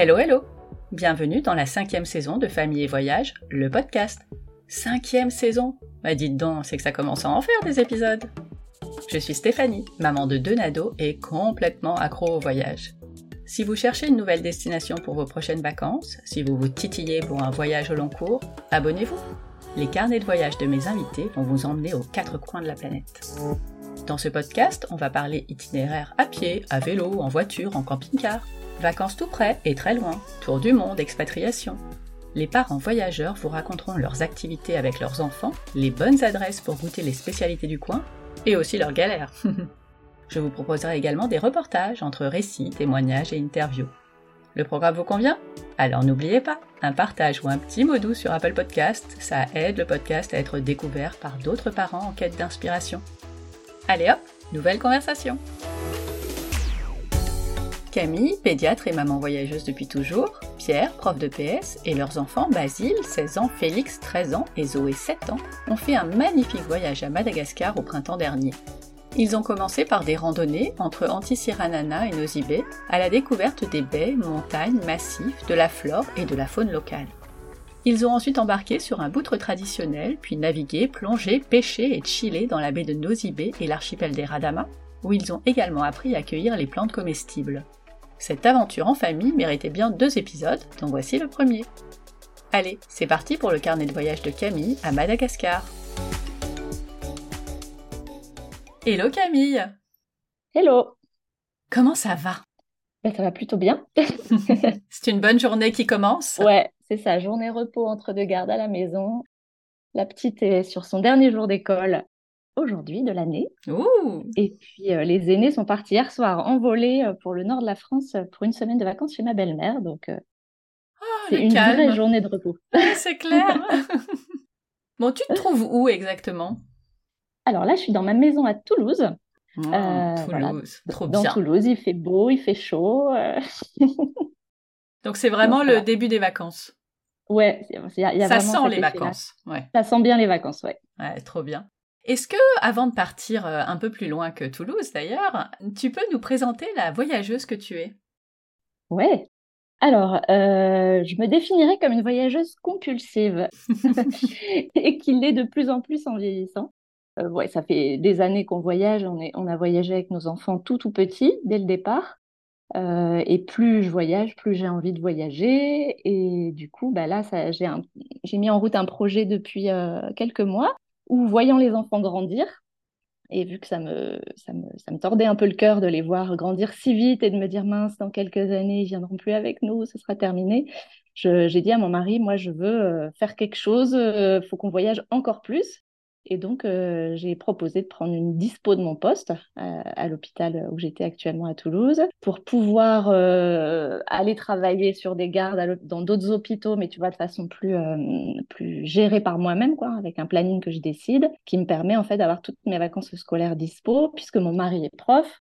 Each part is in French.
Hello, hello Bienvenue dans la cinquième saison de Famille et Voyage, le podcast. Cinquième saison Bah dites donc, c'est que ça commence à en faire des épisodes Je suis Stéphanie, maman de deux nados et complètement accro au voyage. Si vous cherchez une nouvelle destination pour vos prochaines vacances, si vous vous titillez pour un voyage au long cours, abonnez-vous Les carnets de voyage de mes invités vont vous emmener aux quatre coins de la planète. Dans ce podcast, on va parler itinéraire à pied, à vélo, en voiture, en camping-car. Vacances tout près et très loin, tour du monde, expatriation. Les parents voyageurs vous raconteront leurs activités avec leurs enfants, les bonnes adresses pour goûter les spécialités du coin, et aussi leurs galères. Je vous proposerai également des reportages entre récits, témoignages et interviews. Le programme vous convient? Alors n'oubliez pas, un partage ou un petit mot doux sur Apple Podcast, ça aide le podcast à être découvert par d'autres parents en quête d'inspiration. Allez hop, nouvelle conversation Camille, pédiatre et maman voyageuse depuis toujours, Pierre, prof de PS, et leurs enfants Basile, 16 ans, Félix, 13 ans et Zoé, 7 ans, ont fait un magnifique voyage à Madagascar au printemps dernier. Ils ont commencé par des randonnées entre Antsiranana et Nosy Be à la découverte des baies, montagnes, massifs, de la flore et de la faune locale. Ils ont ensuite embarqué sur un boutre traditionnel, puis navigué, plongé, pêché et chillé dans la baie de Nosy Be et l'archipel des Radama, où ils ont également appris à cueillir les plantes comestibles. Cette aventure en famille méritait bien deux épisodes, donc voici le premier. Allez, c'est parti pour le carnet de voyage de Camille à Madagascar. Hello Camille Hello Comment ça va? Ben, Ça va plutôt bien. c'est une bonne journée qui commence Ouais, c'est ça, journée repos entre deux gardes à la maison. La petite est sur son dernier jour d'école aujourd'hui de l'année. Et puis euh, les aînés sont partis hier soir en volée euh, pour le nord de la France euh, pour une semaine de vacances chez ma belle-mère. Donc oh, c'est une vraie journée de repos. c'est clair. bon, tu te trouves où exactement? Alors là, je suis dans ma maison à Toulouse. Oh, Toulouse, trop dans bien. Toulouse, il fait beau, il fait chaud. Donc c'est vraiment le début des vacances. Ouais, y a, y a ça sent les vacances. Ouais. Ça sent bien les vacances, ouais. Ouais, trop bien. Est-ce que, avant de partir un peu plus loin que Toulouse d'ailleurs, tu peux nous présenter la voyageuse que tu es? Ouais. Alors, euh, je me définirais comme une voyageuse compulsive et qu'il l'est de plus en plus en vieillissant. Euh, ouais, ça fait des années qu'on voyage, on, est, on a voyagé avec nos enfants tout tout petits dès le départ. Euh, et plus je voyage, plus j'ai envie de voyager. Et du coup, bah là, j'ai mis en route un projet depuis quelques mois ou voyant les enfants grandir, et vu que ça me, ça me, tordait un peu le cœur de les voir grandir si vite et de me dire mince, dans quelques années, ils viendront plus avec nous, ce sera terminé, j'ai dit à mon mari, moi, je veux euh, faire quelque chose, il euh, faut qu'on voyage encore plus. Et donc, euh, j'ai proposé de prendre une dispo de mon poste à l'hôpital où j'étais actuellement à Toulouse pour pouvoir euh, aller travailler sur des gardes dans d'autres hôpitaux, mais tu vois, de façon plus, euh, plus gérée par moi-même, quoi, avec un planning que je décide, qui me permet en fait d'avoir toutes mes vacances scolaires dispo, puisque mon mari est prof.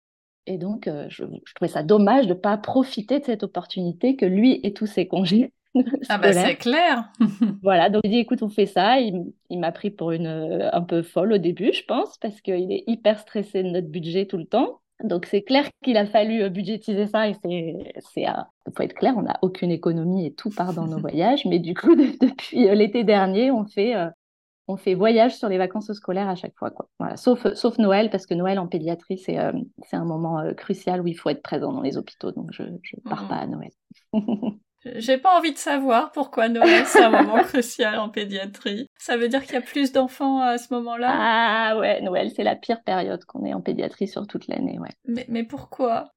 Et donc, je, je trouvais ça dommage de ne pas profiter de cette opportunité que lui et tous ses congés ah bah c'est clair. voilà, donc il dit écoute, on fait ça. Il, m'a pris pour une euh, un peu folle au début, je pense, parce qu'il est hyper stressé de notre budget tout le temps. Donc c'est clair qu'il a fallu euh, budgétiser ça et c'est c'est faut être clair, on n'a aucune économie et tout part dans nos voyages. Mais du coup, depuis euh, l'été dernier, on fait on fait voyage sur les vacances scolaires à chaque fois. Quoi. Voilà. Sauf, sauf Noël, parce que Noël en pédiatrie, c'est c'est un moment crucial où il faut être présent dans les hôpitaux. Donc, je ne pars mmh. pas à Noël. J'ai pas envie de savoir pourquoi Noël c'est un moment crucial en pédiatrie. Ça veut dire qu'il y a plus d'enfants à ce moment-là? Ah ouais, Noël c'est la pire période qu'on ait en pédiatrie sur toute l'année, ouais. Mais, mais pourquoi?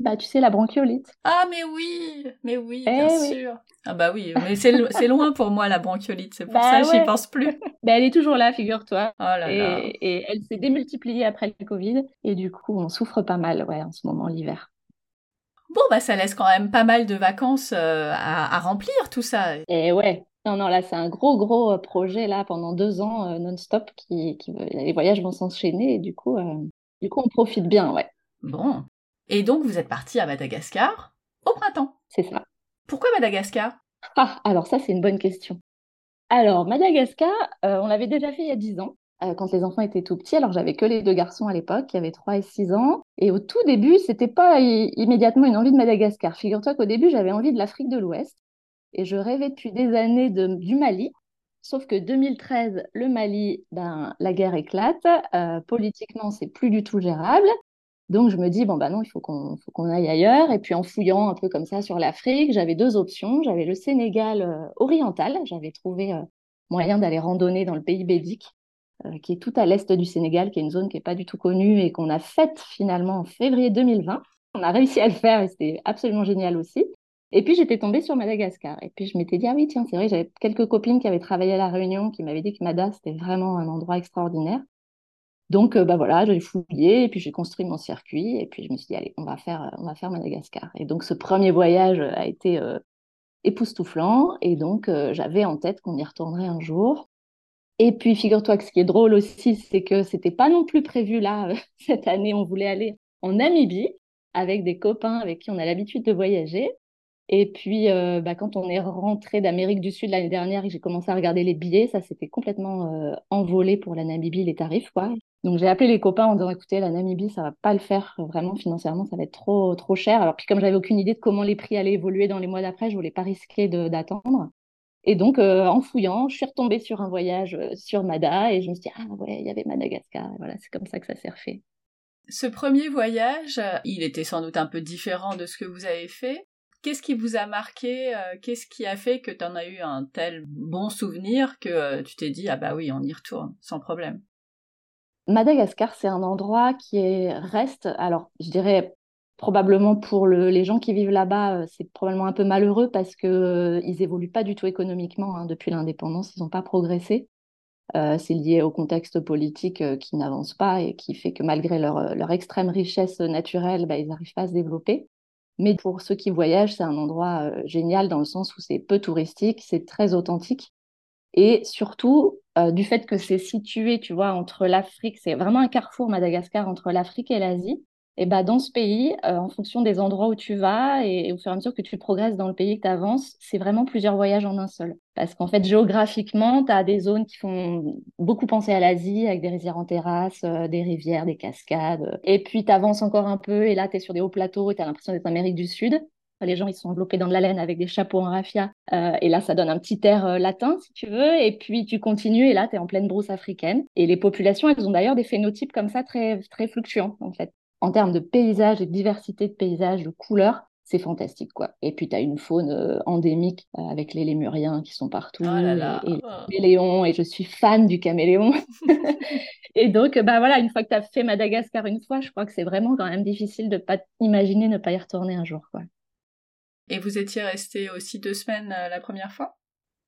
Bah, tu sais, la bronchiolite. Ah, mais oui, mais oui, eh bien sûr. Ah, bah oui, mais c'est loin pour moi, la bronchiolite, c'est pour bah ça que j'y pense plus. bah, elle est toujours là, figure-toi. Oh là et, là. et elle s'est démultipliée après le Covid, et du coup, on souffre pas mal, ouais, en ce moment, l'hiver. Bon, bah ça laisse quand même pas mal de vacances euh, à, remplir, tout ça. Et ouais. Non, non, là, c'est un gros, gros euh, projet, là, pendant deux ans, euh, non-stop, qui, qui, les voyages vont s'enchaîner, et du coup, du coup, on profite bien, ouais. Bon. Et donc, vous êtes parti à Madagascar au printemps. C'est ça. Pourquoi Madagascar? Ah, alors ça, c'est une bonne question. Alors, Madagascar, on l'avait déjà fait il y a dix ans. Euh, quand les enfants étaient tout petits. Alors, j'avais que les deux garçons à l'époque, qui avaient 3 et 6 ans. Et au tout début, c'était pas immédiatement une envie de Madagascar. Figure-toi qu'au début, j'avais envie de l'Afrique de l'Ouest. Et je rêvais depuis des années du Mali. Sauf que 2013, le Mali, ben, la guerre éclate. Euh, politiquement, c'est plus du tout gérable. Donc, je me dis, bon, bah non, il faut qu'on qu'on aille ailleurs. Et puis, en fouillant un peu comme ça sur l'Afrique, j'avais deux options. J'avais le Sénégal euh, oriental. J'avais trouvé euh, moyen d'aller randonner dans le pays bédique, qui est tout à l'est du Sénégal, qui est une zone qui n'est pas du tout connue et qu'on a faite finalement en février 2020. On a réussi à le faire et c'était absolument génial aussi. Et puis, j'étais tombée sur Madagascar. Et puis, je m'étais dit, ah oui, tiens, c'est vrai, j'avais quelques copines qui avaient travaillé à La Réunion, qui m'avaient dit que Mada, c'était vraiment un endroit extraordinaire. Donc, euh, bah voilà, j'ai fouillé et puis j'ai construit mon circuit et puis je me suis dit, allez, on va faire, euh, on va faire Madagascar. Et donc, ce premier voyage a été euh, époustouflant et donc j'avais en tête qu'on y retournerait un jour. Et puis, figure-toi que ce qui est drôle aussi, c'est que c'était pas non plus prévu là, cette année, on voulait aller en Namibie avec des copains avec qui on a l'habitude de voyager. Et puis, bah, quand on est rentré d'Amérique du Sud l'année dernière et j'ai commencé à regarder les billets, ça s'était complètement envolé pour la Namibie, les tarifs, quoi. Donc j'ai appelé les copains en disant écoutez, la Namibie, ça va pas le faire vraiment financièrement, ça va être trop cher. Alors puis comme j'avais aucune idée de comment les prix allaient évoluer dans les mois d'après, je voulais pas risquer d'attendre. Et donc euh, en fouillant, je suis retombée sur un voyage euh, sur Mada et je me suis dit ah ouais, il y avait Madagascar. Et voilà, c'est comme ça que ça s'est refait. Ce premier voyage, il était sans doute un peu différent de ce que vous avez fait. Qu'est-ce qui vous a marqué euh, Qu'est-ce qui a fait que tu en as eu un tel bon souvenir que tu t'es dit ah bah oui, on y retourne sans problème? Madagascar, c'est un endroit qui est, reste, alors je dirais probablement pour les gens qui vivent là-bas, euh, c'est probablement un peu malheureux parce qu'ils euh, ils pas du tout économiquement hein, depuis l'indépendance, ils n'ont pas progressé. Euh, c'est lié au contexte politique qui n'avance pas et qui fait que malgré leur, extrême richesse naturelle, bah, ils n'arrivent pas à se développer. Mais pour ceux qui voyagent, c'est un endroit génial dans le sens où c'est peu touristique, c'est très authentique. Et surtout, euh, du fait que c'est situé, tu vois, entre l'Afrique, c'est vraiment un carrefour Madagascar entre l'Afrique et l'Asie. Et bah, dans ce pays, euh, en fonction des endroits où tu vas et, au fur et à mesure que tu progresses dans le pays, que tu avances, c'est vraiment plusieurs voyages en un seul. Parce qu'en fait, géographiquement, tu as des zones qui font beaucoup penser à l'Asie, avec des rizières en terrasse, euh, des rivières, des cascades. Et puis, tu avances encore un peu, et là, tu es sur des hauts plateaux, et tu as l'impression d'être en Amérique du Sud. Les gens, ils sont enveloppés dans de la laine avec des chapeaux en raffia. Euh, et là, ça donne un petit air euh, latin, si tu veux. Et puis, tu continues, et là, tu es en pleine brousse africaine. Et les populations, elles ont d'ailleurs des phénotypes comme ça très, très fluctuants, en fait. En termes de paysage et de diversité de paysages, de couleurs, c'est fantastique, quoi. Et puis, tu as une faune euh, endémique avec les lémuriens qui sont partout, oh et, les caméléons, et je suis fan du caméléon. et donc, bah voilà, une fois que tu as fait Madagascar une fois, je crois que c'est vraiment quand même difficile de pas imaginer ne pas y retourner un jour, quoi. Et vous étiez resté aussi deux semaines euh, la première fois?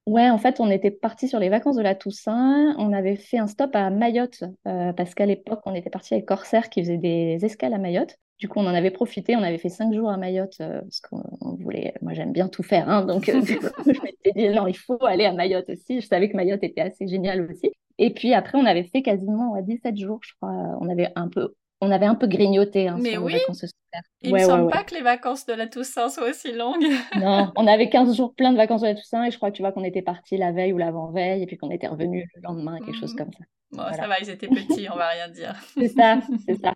Ouais, en fait, on était parti sur les vacances de la Toussaint. On avait fait un stop à Mayotte euh, parce qu'à l'époque, on était parti avec Corsair qui faisait des escales à Mayotte. Du coup, on en avait profité. On avait fait cinq jours à Mayotte euh, parce qu'on voulait. Moi, j'aime bien tout faire, hein, donc je m'étais dit non, il faut aller à Mayotte aussi. Je savais que Mayotte était assez génial aussi. Et puis après, on avait fait quasiment 17 jours, je crois. On avait un peu on avait un peu grignoté hein, Mais sur oui. les vacances scolaires. Il ne me semble pas que les vacances de la Toussaint soient aussi longues. non, on avait 15 jours plein de vacances de la Toussaint et je crois que tu vois qu'on était parti la veille ou l'avant-veille et puis qu'on était revenu le lendemain, quelque chose mhm. comme ça. Bon, ça va, ils étaient petits, on va rien dire. c'est ça, c'est ça.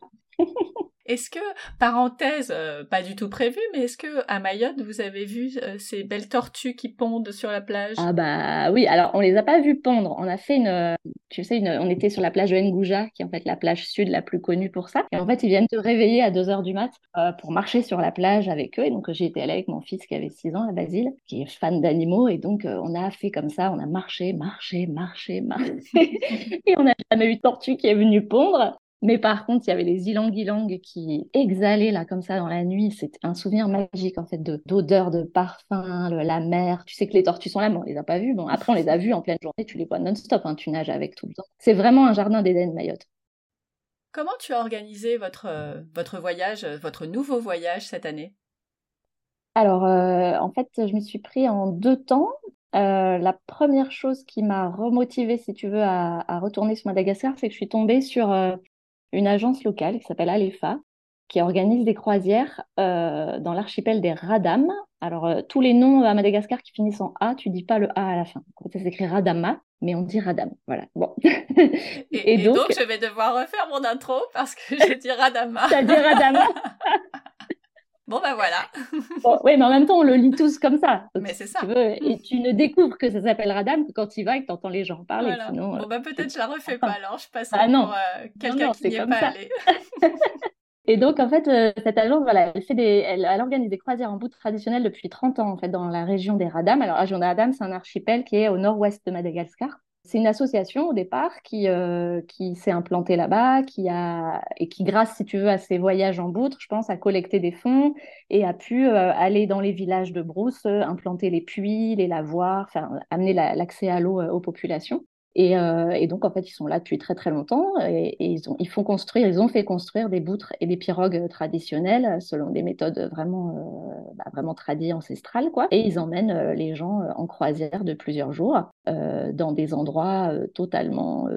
Est-ce que, parenthèse, euh, pas du tout prévu, mais est-ce que à Mayotte vous avez vu euh, ces belles tortues qui pondent sur la plage? Ah bah oui, alors on les a pas vues pondre. On a fait une, euh, tu sais, on était sur la plage de Ngouja, qui est en fait la plage sud la plus connue pour ça. Et en fait, ils viennent te réveiller à 2 heures du mat pour marcher sur la plage avec eux. Et donc j'ai été allée avec mon fils qui avait 6 ans, à Basile, qui est fan d'animaux. Et donc on a fait comme ça, on a marché, marché, marché, marché. et on n'a jamais eu de tortue qui est venue pondre. Mais par contre, il y avait les ilang-ilang qui exhalaient là comme ça dans la nuit. C'était un souvenir magique en fait d'odeur, de, parfum, la mer. Tu sais que les tortues sont là, mais on les a pas vues. Bon, après on les a vues en pleine journée. Tu les vois non-stop. Hein, tu nages avec tout le temps. C'est vraiment un jardin d'Éden, Mayotte. Comment tu as organisé votre, euh, votre voyage, euh, votre nouveau voyage cette année? Alors, euh, en fait, je me suis pris en deux temps. la première chose qui m'a remotivée, si tu veux, à, à, retourner sur Madagascar, c'est que je suis tombée sur une agence locale qui s'appelle Alefa, qui organise des croisières dans l'archipel des Radam. Alors, tous les noms à Madagascar qui finissent en A, tu dis pas le A à la fin. Ça s'écrit Radama, mais on dit Radam. Voilà. Bon. Et, donc... je vais devoir refaire mon intro parce que je dis Radama. Ça dit Radama Bon, ben voilà. oui, mais en même temps, on le lit tous comme ça. mais c'est ça. Tu veux, et tu ne découvres que ça s'appelle Radam que quand tu y vas et que tu entends les gens parler. Sinon, bon, ben peut-être je la refais pas alors. Je passe ah, non. pour euh, quelqu'un qui n'y est pas allé. Et donc, en fait, euh, cette agence, voilà, elle, fait des, elle, elle, organise des croisières en bout traditionnelles depuis 30 ans, en fait, dans la région des Radam. Alors, la région des Radam, c'est un archipel qui est au nord-ouest de Madagascar. C'est une association au départ qui, euh, qui s'est implantée là-bas, qui a et qui, grâce, si tu veux, à ses voyages en boutre, je pense, a collecté des fonds et a pu euh, aller dans les villages de brousse, implanter les puits, les lavoirs, amener l'accès à l'eau aux populations. Euh, et, donc, en fait, ils sont là depuis très très longtemps et, ils, ont, font construire, ils ont fait construire des boutres et des pirogues traditionnelles selon des méthodes vraiment, euh, bah, vraiment tradies, ancestrales, quoi. Et ils emmènent euh, les gens en croisière de plusieurs jours dans des endroits totalement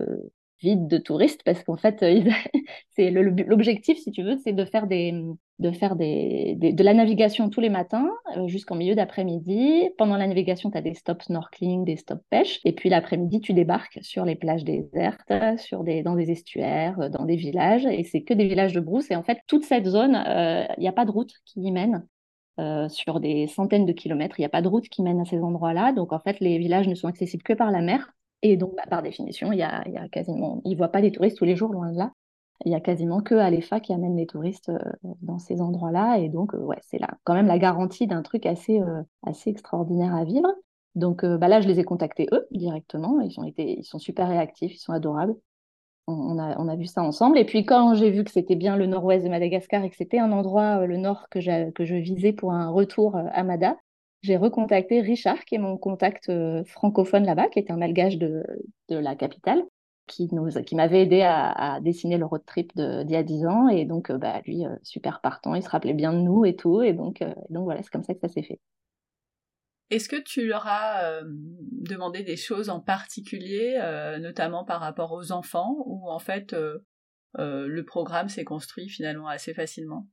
vide de touristes parce qu'en fait, euh, c'est l'objectif, si tu veux, c'est de faire des de faire des, de la navigation tous les matins euh, jusqu'en milieu d'après-midi. Pendant la navigation, tu as des stops snorkeling, des stops pêche. Et puis l'après-midi, tu débarques sur les plages désertes, sur des, dans des estuaires, euh, dans des villages. Et c'est que des villages de brousse. Et en fait, toute cette zone, il n'y a pas de route qui y mène. sur des centaines de kilomètres, il n'y a pas de route qui mène à ces endroits-là. Donc en fait, les villages ne sont accessibles que par la mer. Et donc, bah, par définition, il y a, y a quasiment, ils ne voient pas les touristes tous les jours, loin de là. Il y a quasiment que Alefa qui amène les touristes euh, dans ces endroits-là. Et donc, euh, ouais, c'est là quand même la garantie d'un truc assez, euh, assez extraordinaire à vivre. Donc bah là, je les ai contactés eux directement. Ils, ont été, ils sont super réactifs, ils sont adorables. On, a, on a vu ça ensemble. Et puis quand j'ai vu que c'était bien le nord-ouest de Madagascar et que c'était un endroit, le nord, que, que je visais pour un retour à Mada, j'ai recontacté Richard, qui est mon contact euh, francophone là-bas, qui est un malgage de, la capitale, qui, qui m'avait aidé à, dessiner le road trip d'il y a 10 ans. Et donc, euh, bah, lui, euh, super partant, il se rappelait bien de nous et tout. Et donc, donc voilà, c'est comme ça que ça s'est fait. Est-ce que tu leur as demandé des choses en particulier, notamment par rapport aux enfants, ou en fait le programme s'est construit finalement assez facilement?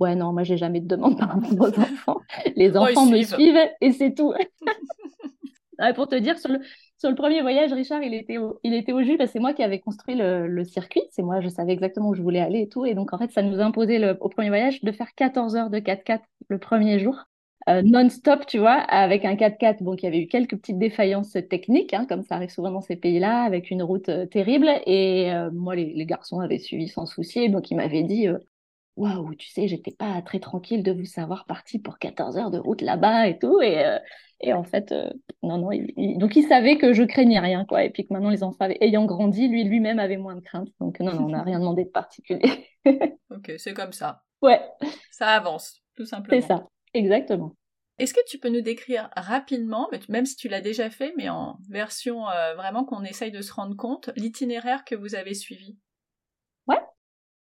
Ouais, non, moi, j'ai jamais de demande par rapport aux enfants. Les enfants me suivent et c'est tout. pour te dire, sur le, sur le premier voyage, Richard, il était au, il était au jus parce que c'est moi qui avais construit le, circuit. C'est moi, je savais exactement où je voulais aller et tout. Et donc, en fait, ça nous a imposé le, au premier voyage de faire 14 heures de 4x4 le premier jour. Euh, non-stop, tu vois, avec un 4x4, bon, qui avait eu quelques petites défaillances techniques, hein, comme ça arrive souvent dans ces pays-là, avec une route euh, terrible. Et euh, moi, les, les, garçons avaient suivi sans souci, donc ils m'avaient dit, waouh, tu sais, j'étais pas très tranquille de vous savoir parti pour 14 heures de route là-bas et tout. Et, euh, et en fait, euh, non, non. donc, il savait que je craignais rien, quoi. Et puis que maintenant, les enfants, ayant grandi, lui lui-même avait moins de crainte. Donc, non, non, on n'a rien demandé de particulier. ok, c'est comme ça. Ouais. Ça avance, tout simplement. C'est ça, exactement. Est-ce que tu peux nous décrire rapidement, même si tu l'as déjà fait, mais en version euh, vraiment qu'on essaye de se rendre compte, l'itinéraire que vous avez suivi?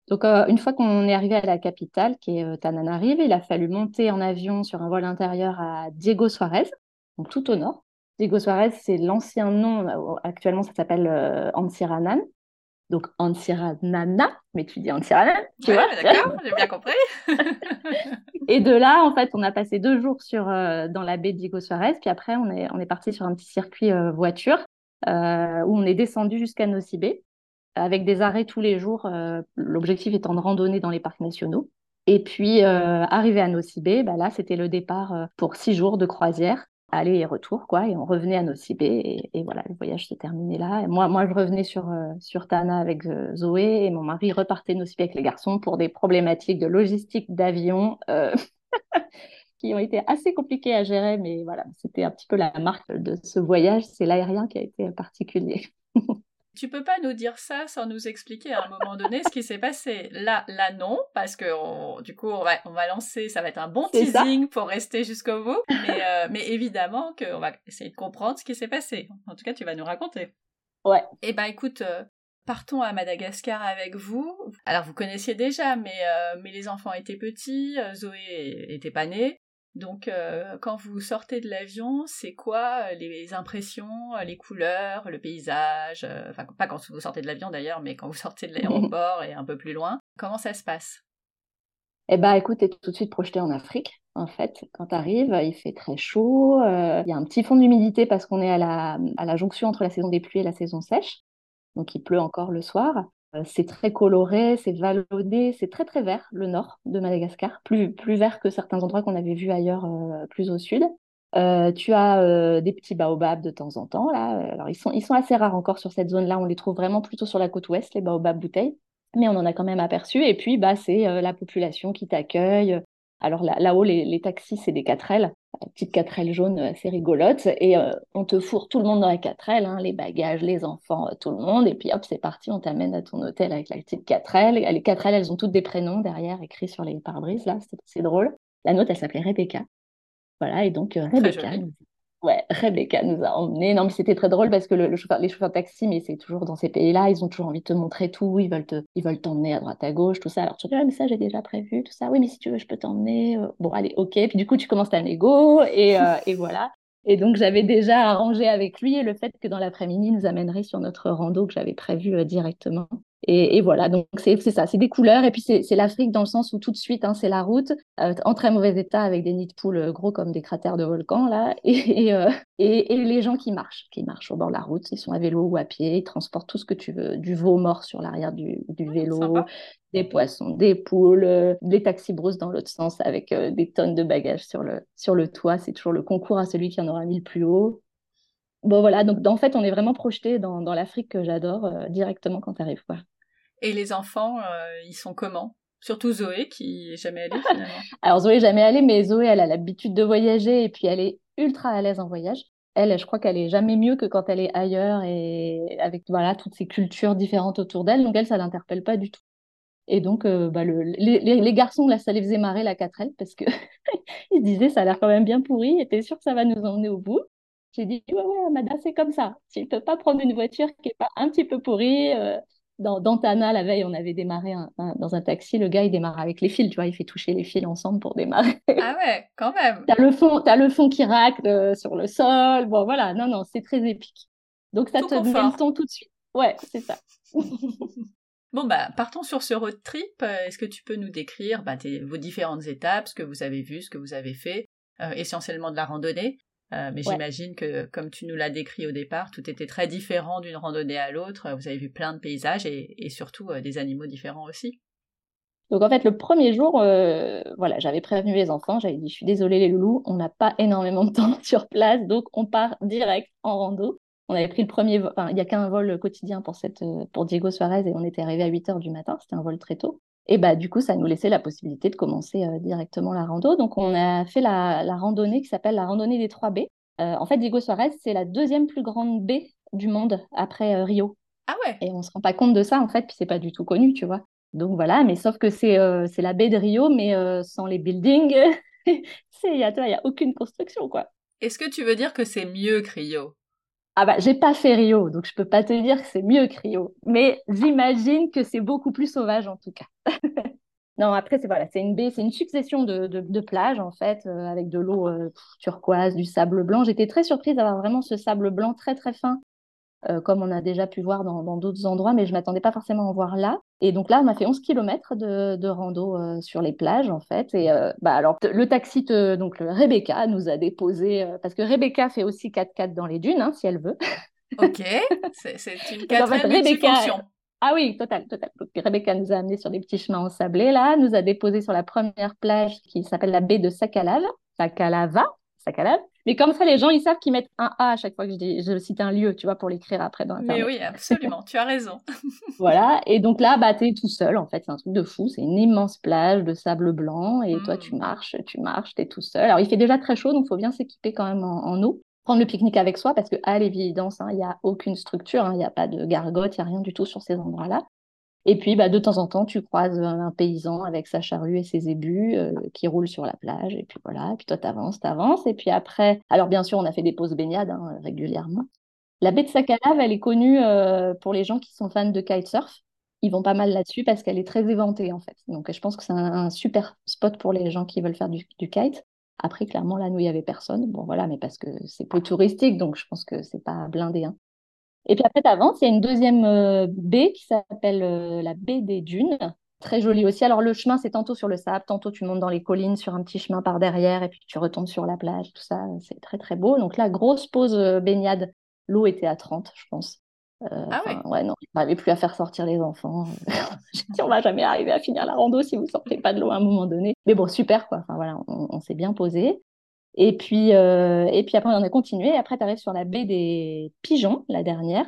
Donc, euh, une fois qu'on est arrivé à la capitale, qui est euh, Tananarive, il a fallu monter en avion sur un vol intérieur à Diego Suarez, donc tout au nord. Diego Suarez, c'est l'ancien nom, euh, actuellement ça s'appelle Ansiranan. Donc Ansiranana, mais tu dis Ansiranan, tu vois D'accord, j'ai bien compris. et de là, en fait, on a passé deux jours sur, dans la baie de Diego Suarez, puis après, on est, on est parti sur un petit circuit voiture où on est descendu jusqu'à Nocibé avec des arrêts tous les jours, euh, l'objectif étant de randonner dans les parcs nationaux. Et puis, euh, arrivé à Nocibé, bah là, c'était le départ euh, pour six jours de croisière, aller et retour, quoi. Et on revenait à Nocibé, et, voilà, le voyage s'est terminé là. Et moi, moi, je revenais sur, sur Tana avec Zoé, et mon mari repartait Nocibé avec les garçons pour des problématiques de logistique d'avion. qui ont été assez compliquées à gérer, mais voilà, c'était un petit peu la marque de ce voyage, c'est l'aérien qui a été particulier. Tu peux pas nous dire ça sans nous expliquer à un moment donné ce qui s'est passé. Là, là non, parce que du coup on va, on va lancer, ça va être un bon teasing pour rester jusqu'au bout. Mais, euh, mais évidemment qu'on va essayer de comprendre ce qui s'est passé. En tout cas, tu vas nous raconter. Ouais. Eh ben écoute, euh, partons à Madagascar avec vous. Alors vous connaissiez déjà, mais, euh, mais les enfants étaient petits, Zoé était pas née. Donc, euh, quand vous sortez de l'avion, c'est quoi euh, les impressions, euh, les couleurs, le paysage Enfin, pas quand vous sortez de l'avion d'ailleurs, mais quand vous sortez de l'aéroport et un peu plus loin. Comment ça se passe? Eh bah, écoute, tu es tout de suite projeté en Afrique. En fait, quand tu arrives, il fait très chaud. Il y a un petit fond d'humidité parce qu'on est à la, à la jonction entre la saison des pluies et la saison sèche. Donc, il pleut encore le soir. C'est très coloré, c'est vallonné, c'est très très vert, le nord de Madagascar, plus, plus vert que certains endroits qu'on avait vus ailleurs, plus au sud. Euh, tu as euh, des petits baobabs de temps en temps là. Alors ils sont, ils sont assez rares encore sur cette zone-là. On les trouve vraiment plutôt sur la côte ouest, les baobabs bouteilles. Mais on en a quand même aperçu. Et puis bah c'est euh, la population qui t'accueille. Alors là, haut les, les, taxis, c'est des 4L, petites 4L jaunes assez rigolotes. Et on te fourre tout le monde dans les 4L, hein, les bagages, les enfants, tout le monde. Et puis hop, c'est parti, on t'amène à ton hôtel avec la petite 4L. Les 4L, elles ont toutes des prénoms derrière écrits sur les pare-brises là, c'est drôle. La nôtre, elle s'appelait Rebecca. Voilà, et donc euh, Rebecca. Ouais, Rebecca nous a emmenés. Non, mais c'était très drôle parce que le, chauffeur, les chauffeurs de taxi, mais c'est toujours dans ces pays-là, ils ont toujours envie de te montrer tout, ils veulent te, ils veulent t'emmener à droite à gauche, tout ça. Alors tu dis, ah, mais ça, j'ai déjà prévu, tout ça. Oui, mais si tu veux, je peux t'emmener. Euh, bon, allez, ok. Puis du coup, tu commences ta négo et, euh, et voilà. Et donc, j'avais déjà arrangé avec lui le fait que dans l'après-midi, il nous amènerait sur notre rando que j'avais prévu directement. Et, voilà, donc c'est ça, c'est des couleurs. Et puis c'est l'Afrique dans le sens où tout de suite, hein, c'est la route euh, en très mauvais état avec des nids de poules euh, gros comme des cratères de volcan là, euh, et, et, les gens qui marchent, qui marchent au bord de la route, ils sont à vélo ou à pied, ils transportent tout ce que tu veux, du veau mort sur l'arrière du, du, vélo, des poissons, des poules, des taxis brousses dans l'autre sens avec des tonnes de bagages sur le, sur le toit. C'est toujours le concours à celui qui en aura mis le plus haut. Bon voilà, donc en fait, on est vraiment projeté dans, dans l'Afrique que j'adore directement quand tu arrives. Quoi. Et les enfants, euh, ils sont comment? Surtout Zoé, qui est jamais allée finalement. Alors Zoé est jamais allée, mais Zoé, elle a l'habitude de voyager et puis elle est ultra à l'aise en voyage. Elle, je crois qu'elle est jamais mieux que quand elle est ailleurs et avec voilà toutes ces cultures différentes autour d'elle. Donc elle, ça l'interpelle pas du tout. Et donc, euh, bah, le, les, les, garçons, là, ça les faisait marrer la 4L parce que ils se disaient, ça a l'air quand même bien pourri. Et t'es sûr que ça va nous emmener au bout? J'ai dit, ouais, ouais, Amada, c'est comme ça. Tu ne peux pas prendre une voiture qui est pas un petit peu pourrie. Euh, dans, dans, Tana, la veille, on avait démarré dans un taxi. Le gars, il démarre avec les fils, tu vois, il fait toucher les fils ensemble pour démarrer. Ah ouais, quand même. t'as le fond, as le fond qui racle euh, sur le sol. Bon, voilà, non, non, c'est très épique. Donc ça te met le ton tout de suite. Ouais, c'est ça. bon, bah, partons sur ce road trip. Est-ce que tu peux nous décrire bah, vos différentes étapes, ce que vous avez vu, ce que vous avez fait, euh, essentiellement de la randonnée euh, mais j'imagine que, comme tu nous l'as décrit au départ, tout était très différent d'une randonnée à l'autre. Vous avez vu plein de paysages et, surtout euh, des animaux différents aussi. Donc en fait, le premier jour, euh, voilà, j'avais prévenu les enfants, j'avais dit, je suis désolée les loulous, on n'a pas énormément de temps sur place, donc on part direct en rando. On avait pris le premier, enfin, il n'y a qu'un vol quotidien pour, cette, pour Diego Suarez et on était arrivé à 8 heures du matin, c'était un vol très tôt. Et bah, du coup, ça nous laissait la possibilité de commencer euh, directement la rando. Donc, on a fait la, randonnée qui s'appelle la randonnée des trois baies. Euh, en fait, Diego Suarez, c'est la deuxième plus grande baie du monde après euh, Rio. Ah ouais Et on se rend pas compte de ça, en fait, puis c'est pas du tout connu, tu vois. Donc voilà, mais sauf que c'est c'est la baie de Rio, mais sans les buildings. Il n'y a, y a aucune construction, quoi. Est-ce que tu veux dire que c'est mieux que Rio? Ah bah, j'ai pas fait Rio, donc je peux pas te dire que c'est mieux que Rio, mais j'imagine que c'est beaucoup plus sauvage en tout cas. non, après, c'est voilà, c'est une baie, c'est une succession de, de, plages en fait, euh, avec de l'eau euh, turquoise, du sable blanc. J'étais très surprise d'avoir vraiment ce sable blanc très très fin euh, comme on a déjà pu voir dans d'autres endroits, mais je m'attendais pas forcément à en voir là. Et donc là, on a fait 11 km de, de rando euh, sur les plages, en fait. Et euh, bah alors, le taxi, donc le Rebecca, nous a déposé, parce que Rebecca fait aussi 4x4 dans les dunes, hein, si elle veut. Ok, c'est une 4 x Rebecca, ah oui, total, total. Donc, Rebecca nous a amenés sur des petits chemins ensablés, là, nous a déposé sur la première plage qui s'appelle la baie de Sakalav, Sakalava, Sakalava. Mais comme ça, les gens, ils savent qu'ils mettent un A à chaque fois que je, je cite un lieu, tu vois, pour l'écrire après dans Internet. Mais oui, absolument, tu as raison. voilà, et donc là, bah, es tout seul, en fait, c'est un truc de fou. C'est une immense plage de sable blanc, et toi, tu hmm. marches, tu marches, tu es tout seul. Alors, il fait déjà très chaud, donc il faut bien s'équiper quand même en, eau. Prendre le pique-nique avec soi, parce qu'à l'évidence, hein, il n'y a aucune structure, hein, il n'y a pas de gargote, il n'y a rien du tout sur ces endroits-là. Et puis, bah, de temps en temps, tu croises un paysan avec sa charrue et ses ébus euh, qui roulent sur la plage. Et puis voilà, et puis toi, t'avances, t'avances. Et puis après, alors bien sûr, on a fait des pauses baignades hein, régulièrement. La baie de Sakalave, elle est connue euh, pour les gens qui sont fans de kitesurf. Ils vont pas mal là-dessus parce qu'elle est très éventée, en fait. Donc, je pense que c'est un, super spot pour les gens qui veulent faire du, kite. Après, clairement, là, nous, il y avait personne. Bon, voilà, mais parce que c'est peu touristique, donc je pense que c'est pas blindé. Hein. Et puis après, tu avances, il y a une deuxième euh, baie qui s'appelle euh, la baie des dunes. Très joli aussi. Alors le chemin, c'est tantôt sur le sable, tantôt tu montes dans les collines sur un petit chemin par derrière et puis tu retombes sur la plage, tout ça, c'est très très beau. Donc là, grosse pause euh, baignade. L'eau était à 30, je pense. Ah ouais. ouais, non, n'arrivais plus à faire sortir les enfants. J'ai dit, on va jamais arriver à finir la rando si vous sortez pas de l'eau à un moment donné. Mais bon, super quoi. Enfin voilà, on, s'est bien posé. Et puis, euh, et puis après, on a continué. Après, tu arrives sur la baie des Pigeons, la dernière.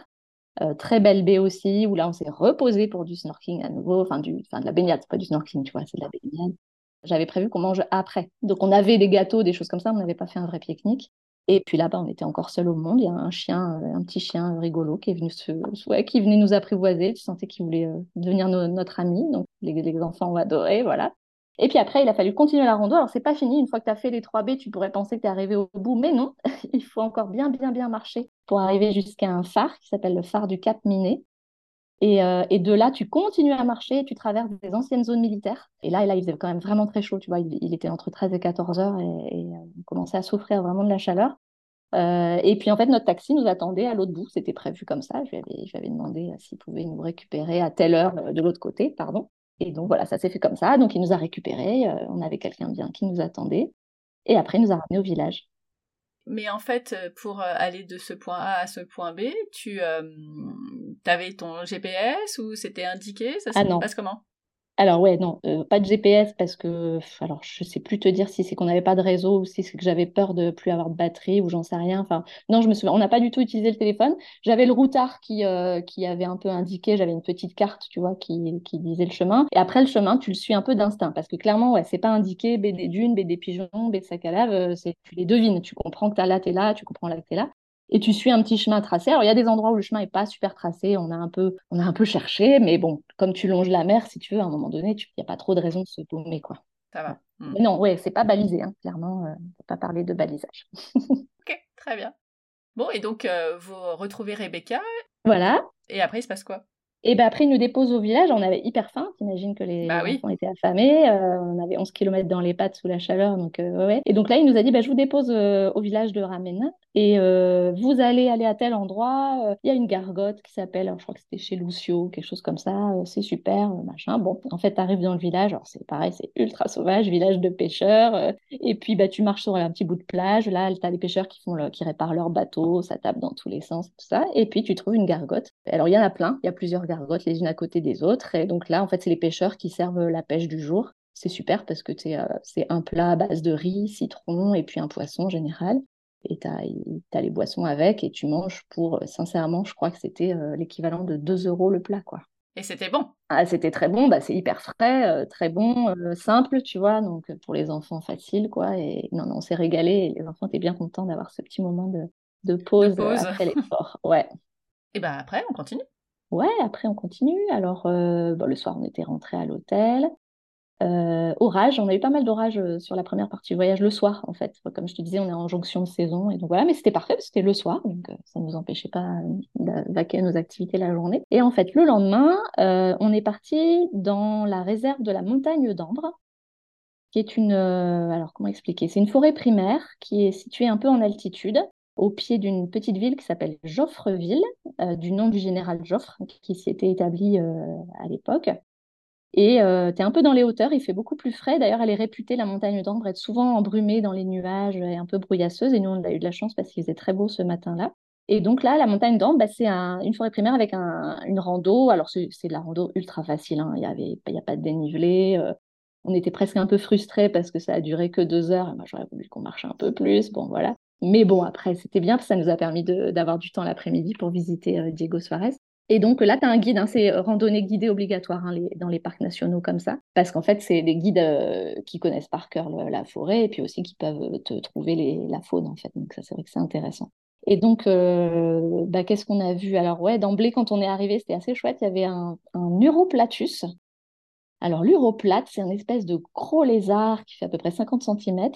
Euh, très belle baie aussi, où là, on s'est reposé pour du snorkeling à nouveau. Enfin, du, enfin de la baignade, c'est pas du snorkeling, tu vois, c'est de la baignade. J'avais prévu qu'on mange après. Donc, on avait des gâteaux, des choses comme ça. On n'avait pas fait un vrai pique-nique. Et puis là-bas, on était encore seul au monde. Il y a un chien, euh, un petit chien rigolo qui est venu se... ouais, qui venait nous apprivoiser. Tu sentais qu'il voulait devenir notre ami. Donc les, les, enfants ont adoré, voilà. Et puis après, il a fallu continuer la rando. Alors c'est pas fini. Une fois que tu as fait les 3 B, tu pourrais penser que tu es arrivé au bout, mais non. il faut encore bien, bien, bien marcher pour arriver jusqu'à un phare qui s'appelle le phare du Cap Miné. Et, euh, et, de là, tu continues à marcher, tu traverses des anciennes zones militaires. Et là, là, il faisait quand même vraiment très chaud, tu vois. Il, était entre 13 et 14 heures et, et euh, on commençait à souffrir vraiment de la chaleur. Euh, et puis en fait, notre taxi nous attendait à l'autre bout. C'était prévu comme ça. Je lui avais, je lui avais demandé s'il pouvait nous récupérer à telle heure de l'autre côté, pardon. Et donc voilà, ça s'est fait comme ça. Donc il nous a récupérés. on avait quelqu'un bien qui nous attendait. Et après, il nous a ramenés au village. Mais en fait, pour aller de ce point A à ce point B, tu avais ton GPS ou c'était indiqué? Ça ah se passe comment? Alors ouais, non, euh, pas de GPS parce que, alors je sais plus te dire si c'est qu'on n'avait pas de réseau ou si c'est que j'avais peur de plus avoir de batterie ou j'en sais rien. Enfin, non, je me souviens, on n'a pas du tout utilisé le téléphone. J'avais le routard qui, euh, qui avait un peu indiqué, j'avais une petite carte, tu vois, qui, qui disait le chemin. Et après le chemin, tu le suis un peu d'instinct parce que clairement, ouais, c'est pas indiqué B des dunes, B des pigeons, B de sac à lave, euh, tu les devines, tu comprends que t'as là, t'es là, tu comprends là t'es là et tu suis un petit chemin tracé. Alors, il y a des endroits où le chemin n'est pas super tracé, on a, un peu, on a un peu cherché, mais bon, comme tu longes la mer, si tu veux, à un moment donné, il n'y a pas trop de raison de se paumer, quoi. Ça va. Hmm. Mais non, ouais, c'est pas balisé, hein, clairement, euh, on ne peut pas parler de balisage. ok, très bien. Bon, et donc, euh, vous retrouvez Rebecca? Voilà. Et après, il se passe quoi? Et ben après, ils nous déposent au village. On avait hyper faim. T'imagines que les bah enfants étaient affamés. Euh, on avait 11 km dans les pattes sous la chaleur. Donc, euh, ouais. Et donc là, il nous a dit bah, Je vous dépose euh, au village de Ramen. Et vous allez aller à tel endroit. Il y a une gargote qui s'appelle, je crois que c'était chez Lucio, quelque chose comme ça. c'est super, machin. Bon, en fait, tu arrives dans le village. Alors, c'est pareil, c'est ultra sauvage, village de pêcheurs. et puis, bah, tu marches sur un petit bout de plage. Là, tu as les pêcheurs qui, font qui réparent leur bateau. Ça tape dans tous les sens, tout ça. Et puis, tu trouves une gargote. Alors, il y en a plein. Il y a plusieurs gargotes les unes à côté des autres. Et donc là, en fait, c'est les pêcheurs qui servent la pêche du jour. C'est super parce que euh, c'est un plat à base de riz, citron et puis un poisson en général. Et tu as, les boissons avec et tu manges pour, euh, sincèrement, je crois que c'était euh, l'équivalent de 2 euros le plat, quoi. Et c'était bon. Ah, c'était très bon, bah, c'est hyper frais, très bon, simple, tu vois, donc pour les enfants facile, quoi. Et non, non, on s'est régalé et les enfants étaient bien contents d'avoir ce petit moment de, de pause, après l'effort. Ouais. Et ben après, on continue. Ouais, après on continue. Alors euh, le soir on était rentré à l'hôtel. Euh, orage, on a eu pas mal d'orages euh, sur la première partie du voyage le soir en fait. Comme je te disais, on est en jonction de saison et donc voilà, mais c'était parfait c'était le soir, donc ça ne nous empêchait pas vaquer nos activités la journée. Et en fait, le lendemain, on est parti dans la réserve de la montagne d'Ambre, qui est une, alors comment expliquer, c'est une forêt primaire qui est située un peu en altitude au pied d'une petite ville qui s'appelle Joffreville, euh, du nom du général Joffre, qui s'y était établi euh, à l'époque. Et euh, tu es un peu dans les hauteurs, il fait beaucoup plus frais. D'ailleurs, elle est réputée, la montagne d'Ambre, être souvent embrumée dans les nuages et un peu brouillasseuse. Et nous, on a eu de la chance parce qu'il faisait très beau ce matin-là. Et donc là, la montagne d'Ambre, bah, c'est une forêt primaire avec une rando. Alors, c'est de la rando ultra facile. Hein. Il n'y a pas de dénivelé. on était presque un peu frustrés parce que ça a duré que deux heures. Moi, j'aurais voulu qu'on marche un peu plus. Bon, voilà. Mais bon, après, c'était bien, ça nous a permis d'avoir du temps l'après-midi pour visiter euh, Diego Suarez. Et donc là, tu as un guide, hein, c'est euh, randonnée guidée obligatoire hein, dans les parcs nationaux comme ça, parce qu'en fait, c'est des guides euh, qui connaissent par cœur la forêt et puis aussi qui peuvent te trouver la faune, en fait. Donc ça, c'est vrai que c'est intéressant. Et donc, bah, qu'est-ce qu'on a vu? Alors ouais, d'emblée, quand on est arrivé, c'était assez chouette, il y avait un, un uroplatus. Alors l'uroplate, c'est une espèce de gros lézard qui fait à peu près 50 cm,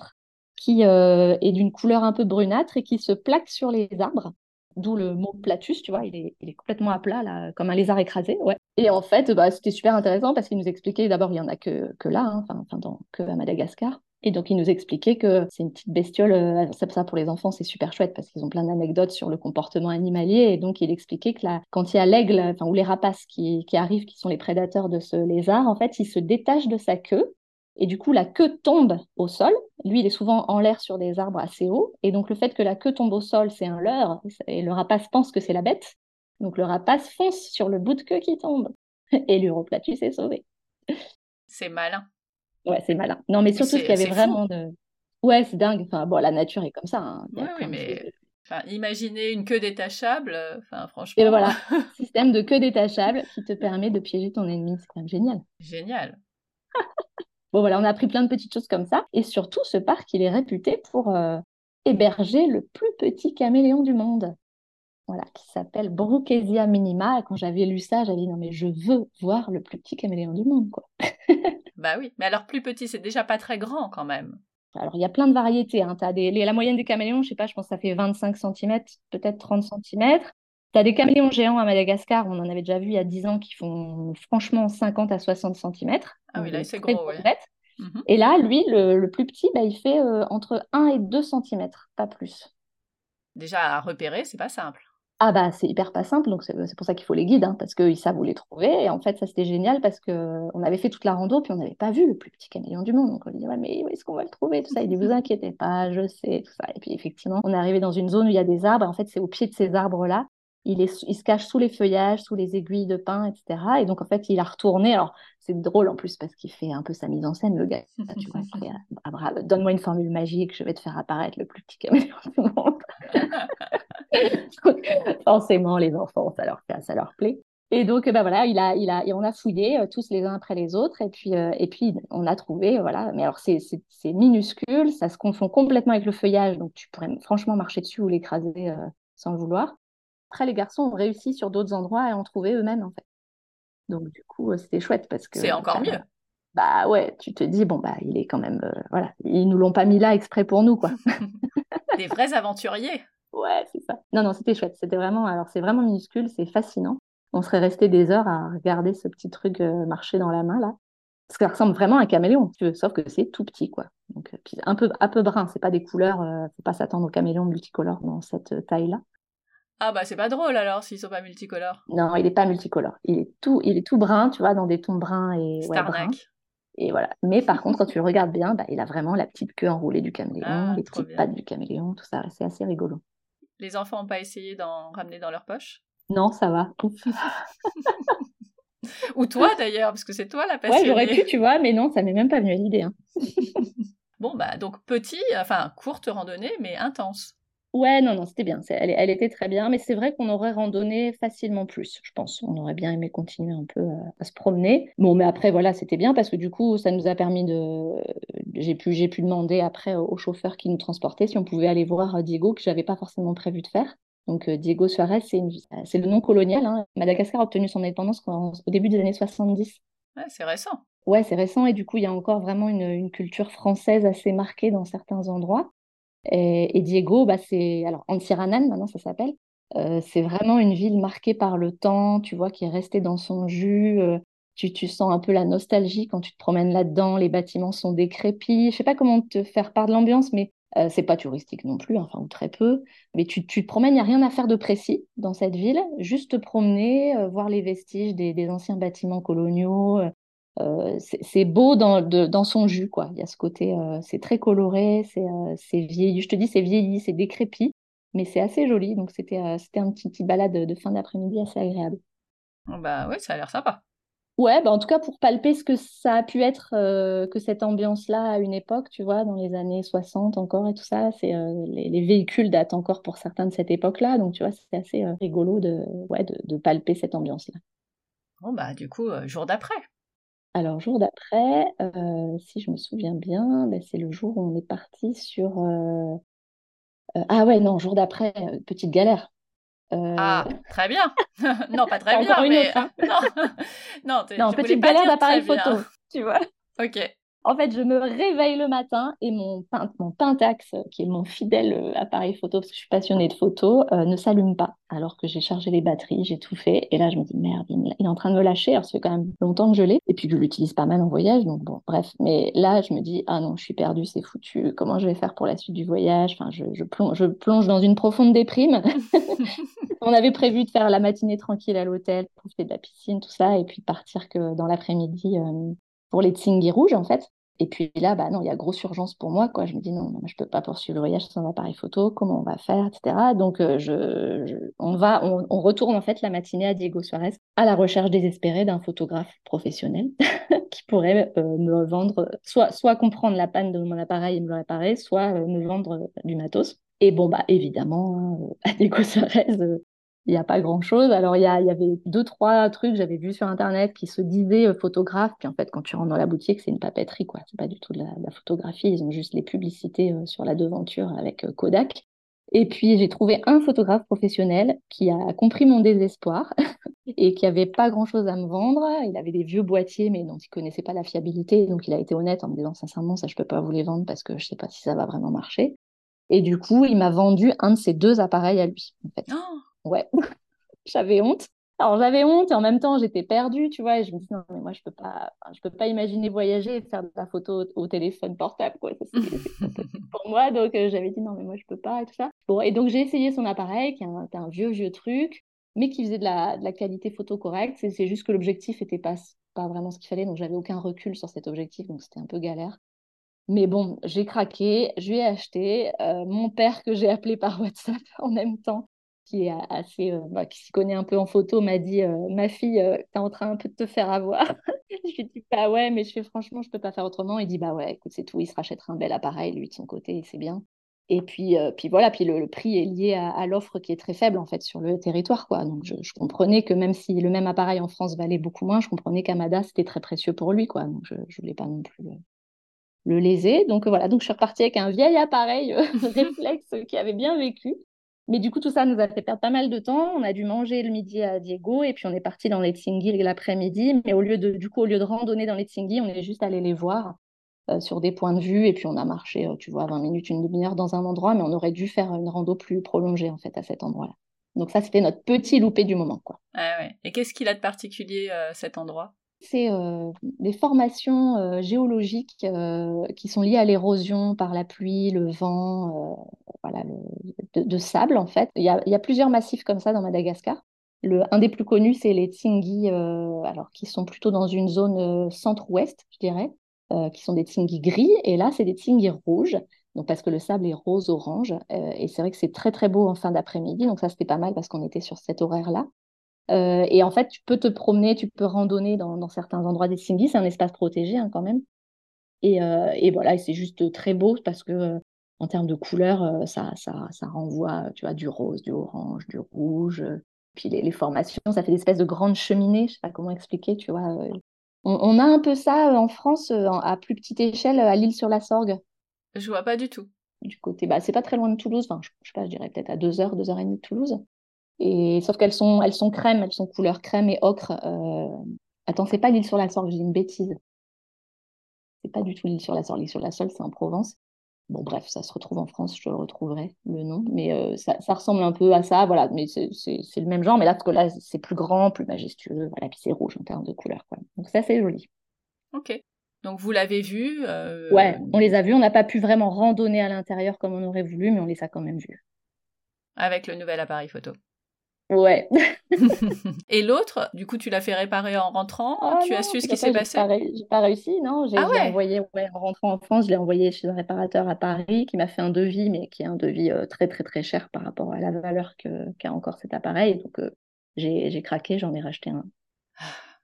qui euh, est d'une couleur un peu brunâtre et qui se plaque sur les arbres. D'où le mot platus, tu vois, il est, il est, complètement à plat, là, comme un lézard écrasé. Ouais. Et en fait, bah, c'était super intéressant parce qu'il nous expliquait, d'abord, il n'y en a que, que là, hein, enfin, que à Madagascar. Et donc, il nous expliquait que c'est une petite bestiole. euh, ça, ça, pour les enfants, c'est super chouette parce qu'ils ont plein d'anecdotes sur le comportement animalier. Et donc, il expliquait que quand il y a l'aigle, enfin, ou les rapaces qui, qui arrivent, qui sont les prédateurs de ce lézard, en fait, il se détache de sa queue. Et du coup, la queue tombe au sol. Lui, il est souvent en l'air sur des arbres assez hauts. Et donc, le fait que la queue tombe au sol, c'est un leurre. Et le rapace pense que c'est la bête. Donc, le rapace fonce sur le bout de queue qui tombe. Et l'uroplatus est sauvé. C'est malin. Ouais, c'est malin. Non, mais surtout qu'il y avait vraiment de. Ouais, c'est dingue. Enfin, bon, la nature est comme ça. hein. Ouais, oui, de mais-. Enfin, imaginez une queue détachable, euh, enfin franchement, Et ben voilà, système de queue détachable qui te permet de piéger ton ennemi. C'est quand même génial. génial. Bon, voilà, on a appris plein de petites choses comme ça. Et surtout, ce parc, il est réputé pour euh, héberger le plus petit caméléon du monde. Voilà, qui s'appelle Brookesia minima. Et quand j'avais lu ça, j'avais dit non, mais je veux voir le plus petit caméléon du monde, quoi. Bah oui, mais alors plus petit, c'est déjà pas très grand quand même. Alors, il y a plein de variétés. Hein. T'as des... les- La moyenne des caméléons, je sais pas, je pense que ça fait 25 cm, peut-être 30 cm. Tu as des caméléons géants à Madagascar, on en avait déjà vu il y a 10 ans, qui font franchement 50 à 60 cm. Ah oui, là, c'est gros, ouais. Mhm. Et là, lui, le, le plus petit, bah, il fait euh, entre 1 et 2 cm, pas plus. Déjà à repérer, c'est pas simple. Ah bah c'est hyper pas simple, donc c'est pour ça qu'il faut les guides, hein, parce qu'ils savent où les trouver. Et en fait, ça c'était génial parce que on avait fait toute la rando, puis on n'avait pas vu le plus petit caméléon du monde. Donc on dit ouais, mais où est-ce qu'on va le trouver? Tout ça. Il dit vous inquiétez pas, je sais, tout ça. Et puis effectivement, on est arrivé dans une zone où il y a des arbres. En fait, c'est au pied de ces arbres-là. Il, est, il se cache sous les feuillages, sous les aiguilles de pin, etc. Et donc en fait, il a retourné. Alors c'est drôle en plus parce qu'il fait un peu sa mise en scène, le gars. Tu vois, il fait, ah, bravo, donne-moi une formule magique, je vais te faire apparaître le plus petit caméléon du monde. Donc, forcément, les enfants, ça leur, ça leur plaît. Et donc, bah voilà, il a, il a, et on a fouillé euh, tous les uns après les autres, et puis, euh, et puis on a trouvé, voilà. Mais alors, c'est minuscule, ça se confond complètement avec le feuillage, donc tu pourrais franchement marcher dessus ou l'écraser euh, sans le vouloir. Après, les garçons ont réussi sur d'autres endroits et ont trouvé eux-mêmes, en fait. Donc, du coup, euh, c'était chouette parce que. C'est encore mieux. Bah ouais, tu te dis, bon, bah, il est quand même. euh, voilà, ils nous l'ont pas mis là exprès pour nous, quoi. Des vrais aventuriers. Ouais, c'est ça. Non, non, c'était chouette. C'était vraiment, alors c'est vraiment minuscule, c'est fascinant. On serait resté des heures à regarder ce petit truc euh, marcher dans la main là. Parce que ça ressemble vraiment à un caméléon, tu veux, sauf que c'est tout petit, quoi. Donc, puis un peu, un peu brun, c'est pas des couleurs, euh, faut pas s'attendre aux caméléons multicolores dans cette taille-là. Ah bah c'est pas drôle alors s'ils sont pas multicolores. Non, il est pas multicolore. Il est tout, il est tout brun, tu vois, dans des tons bruns et ouais, arnaque. Et voilà. Mais par contre, quand tu le regardes bien, bah, il a vraiment la petite queue enroulée du caméléon, Ah, les petites bien. pattes du caméléon, tout ça. C'est assez rigolo. Les enfants ont pas essayé d'en ramener dans leur poche? Non, ça va. Ou toi d'ailleurs, parce que c'est toi la Ouais, passionnée. j'aurais pu, tu vois, mais non, ça m'est même pas venu à l'idée. hein. Bon bah donc petit, enfin courte randonnée mais intense. Ouais, non, non, c'était bien. Elle, elle était très bien, mais c'est vrai qu'on aurait randonné facilement plus, je pense. On aurait bien aimé continuer un peu à, à se promener. Bon, mais après, voilà, c'était bien parce que du coup, ça nous a permis de. J'ai pu, j'ai pu demander après au chauffeur qui nous transportait si on pouvait aller voir euh, Diego, que j'avais pas forcément prévu de faire. Donc, euh, Diego Suarez, c'est une- c'est le nom colonial. hein. Madagascar a obtenu son indépendance en- au début des années 70. Ouais, c'est récent. Ouais, c'est récent et du coup, il y a encore vraiment une, une culture française assez marquée dans certains endroits. Et, Diego, bah, c'est alors Antsiranan, maintenant ça s'appelle. Euh, c'est vraiment une ville marquée par le temps, tu vois, qui est restée dans son jus. euh, tu, tu sens un peu la nostalgie quand tu te promènes là-dedans. Les bâtiments sont décrépits. Je sais pas comment te faire part de l'ambiance, mais euh, c'est pas touristique non plus, enfin, ou très peu. Mais tu, tu te promènes, il n'y a rien à faire de précis dans cette ville. Juste te promener, voir les vestiges des, des anciens bâtiments coloniaux. Euh, c'est beau dans, de- dans son jus, quoi. Il y a ce côté, euh, c'est très coloré, c'est euh, c'est vieilli. Je te dis, c'est vieilli, c'est décrépit, mais c'est assez joli. Donc, c'était c'était un petit, petit balade de, fin d'après-midi assez agréable. Bon, bah ouais, ça a l'air sympa. Ouais, bah en tout cas, pour palper ce que ça a pu être, que cette ambiance-là à une époque, tu vois, dans les années 60 encore et tout ça, c'est les, les véhicules datent encore pour certains de cette époque-là. Donc, tu vois, c'est assez rigolo de, ouais, de, de palper cette ambiance-là. Bon bah du coup, jour d'après. Alors, jour d'après, euh, si je me souviens bien, ben, c'est le jour où on est parti sur... euh, euh, ah ouais, non, jour d'après, euh, petite galère. Euh, Ah, très bien. non, pas très C'est bien, encore une mais autre, hein. non, non, t'es- non, je voulais petite pas galère dire d'appareil très bien. photo, tu vois. Ok. En fait, je me réveille le matin et mon, mon Pentax, qui est mon fidèle euh, appareil photo, parce que je suis passionnée de photo, euh, ne s'allume pas. Alors que j'ai chargé les batteries, j'ai tout fait. Et là, je me dis, merde, il est en train de me lâcher. Alors, ça fait quand même longtemps que je l'ai. Et puis, je l'utilise pas mal en voyage. Donc, bon, bref. Mais là, je me dis, ah non, je suis perdue, c'est foutu. Comment je vais faire pour la suite du voyage? Enfin, je, je, plonge, je plonge dans une profonde déprime. On avait prévu de faire la matinée tranquille à l'hôtel, profiter de la piscine, tout ça, et puis partir que dans l'après-midi euh, pour les Tsingy rouges, en fait. Et puis là, bah non, il y a grosse urgence pour moi, quoi. Je me dis non, je peux pas poursuivre le voyage sans appareil photo. Comment on va faire, etc. Donc euh, je, on va, on, retourne en fait la matinée à Diego Suarez à la recherche désespérée d'un photographe professionnel qui pourrait euh, me vendre, soit, soit comprendre la panne de mon appareil et me le réparer, soit euh, me vendre du matos. Et bon, bah évidemment, à Diego Suarez, il n'y a pas grand-chose. Alors, il y, avait deux, trois trucs j'avais vus sur Internet qui se disaient photographe. photographes. Puis en fait, quand tu rentres dans la boutique, c'est une papeterie, quoi. C'est pas du tout de la, photographie. Ils ont juste les publicités euh, sur la devanture avec euh, Kodak. Et puis, j'ai trouvé un photographe professionnel qui a compris mon désespoir et qui avait pas grand-chose à me vendre. Il avait des vieux boîtiers, mais dont il connaissait pas la fiabilité. Donc, il a été honnête en me disant, sincèrement, ça, je peux pas vous les vendre parce que je sais pas si ça va vraiment marcher. Et du coup, il m'a vendu un de ces deux appareils à lui, en fait. Oh ouais, j'avais honte. Alors j'avais honte et en même temps j'étais perdue, tu vois, et je me dis non mais moi je peux pas, je peux pas imaginer voyager et faire de la photo au, téléphone portable quoi. pour moi donc euh, j'avais dit non mais moi je peux pas et tout ça. Bon et donc j'ai essayé son appareil qui est un, un, vieux vieux truc, mais qui faisait de la, de la qualité photo correcte. C'est juste que l'objectif était pas pas vraiment ce qu'il fallait donc j'avais aucun recul sur cet objectif donc c'était un peu galère. Mais bon, j'ai craqué, je lui ai acheté. Euh, mon père, que j'ai appelé par WhatsApp en même temps, qui est assez, euh, bah, qui s'y connaît un peu en photo, m'a dit euh, Ma fille, euh, tu es en train un peu de te faire avoir. je lui dis Bah ouais, mais je fais franchement, je peux pas faire autrement. Il dit Bah ouais, écoute, c'est tout, il se rachètera un bel appareil, lui, de son côté, c'est bien. Et puis, puis voilà, puis le, prix est lié à, l'offre qui est très faible en fait sur le territoire. Quoi. Donc je, comprenais que même si le même appareil en France valait beaucoup moins, je comprenais qu'Amada c'était très précieux pour lui. Quoi. Donc je ne voulais pas non plus le, le léser. Donc voilà, donc je suis repartie avec un vieil appareil réflexe qui avait bien vécu. Mais du coup, tout ça nous a fait perdre pas mal de temps. On a dû manger le midi à Diego et puis on est parti dans les Tsingui l'après-midi. Mais au lieu de, du coup, au lieu de randonner dans les Tsingui, on est juste allé les voir euh, sur des points de vue et puis on a marché, euh, tu vois, 20 minutes, une demi-heure dans un endroit, mais on aurait dû faire une rando plus prolongée en fait à cet endroit-là. Donc ça, c'était notre petit loupé du moment, quoi. Ah. Et qu'est-ce qu'il a de particulier euh, cet endroit? C'est des formations géologiques qui sont liées à l'érosion par la pluie, le vent, voilà, de, sable en fait. Il y, a, plusieurs massifs comme ça dans Madagascar. Le, un des plus connus, c'est les Tsingi, euh, alors qui sont plutôt dans une zone euh, centre-ouest, je dirais, euh, qui sont des Tsingi gris. Et là, c'est des Tsingi rouges, donc parce que le sable est rose-orange. et c'est vrai que c'est très très beau en fin d'après-midi. Donc ça, c'était pas mal parce qu'on était sur cet horaire-là. Et en fait, tu peux te promener, tu peux randonner dans, certains endroits des Tsingi. C'est un espace protégé hein, quand même. Et, et voilà, c'est juste très beau parce que en termes de couleurs, euh, ça, ça, ça, renvoie tu vois, du rose, du orange, du rouge. Puis les, formations, ça fait des espèces de grandes cheminées, je sais pas comment expliquer, tu vois. Euh. On, a un peu ça euh, en France, à plus petite échelle, à l'île sur la Sorgue. Je vois pas du tout. Du côté, bah, c'est pas très loin de Toulouse, enfin, je, je sais pas, je dirais peut-être à deux heures, deux heures et demie de Toulouse. Et sauf qu'elles sont, elles sont crème, elles sont couleur crème et ocre. Attends, c'est pas l'île sur la Sorgue, j'ai une bêtise. C'est pas du tout l'île sur la Sorgue. L'île sur la Sorgue, c'est en Provence. Bon, bref, ça se retrouve en France, je retrouverai le nom, mais euh, ça, ressemble un peu à ça, voilà, mais c'est le même genre, mais là, parce que là, c'est plus grand, plus majestueux, voilà, puis c'est rouge en termes de couleur, quoi. Donc ça, c'est joli. Ok. Donc vous l'avez vu euh... Ouais, on les a vus, on n'a pas pu vraiment randonner à l'intérieur comme on aurait voulu, mais on les a quand même vus. Avec le nouvel appareil photo. Ouais. et l'autre, du coup, tu l'as fait réparer en rentrant? Oh Tu as su ce qui s'est passé? J'ai pas réussi, non? J'ai ah envoyé, en rentrant en France, je l'ai envoyé chez un réparateur à Paris qui m'a fait un devis, mais qui est un devis euh, très, très, très cher par rapport à la valeur qu'a encore cet appareil. Donc, euh, j'ai craqué, j'en ai racheté un.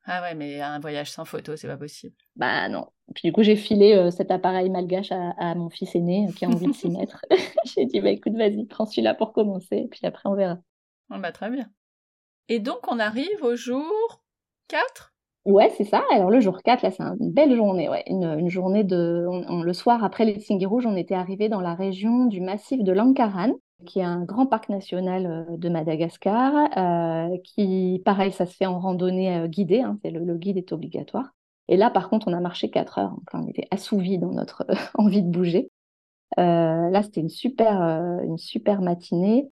Ah ouais, mais un voyage sans photo, c'est pas possible. Bah non. Puis du coup, j'ai filé euh, cet appareil malgache à, mon fils aîné qui a envie de s'y mettre. j'ai dit, bah écoute, vas-y, prends celui-là pour commencer, puis après on verra. Oh bah très bien. Et donc on arrive au jour 4 Ouais, c'est ça. Alors le jour 4, là, c'est une belle journée. Ouais. Une, journée de... le soir, après les Tsingy Rouges, on était arrivé dans la région du massif de Lankaran, qui est un grand parc national euh, de Madagascar, euh, qui, pareil, ça se fait en randonnée euh, guidée, hein, le, guide est obligatoire. Et là, par contre, on a marché 4 heures. Donc on était assouvis dans notre envie de bouger. là, c'était une super, une super matinée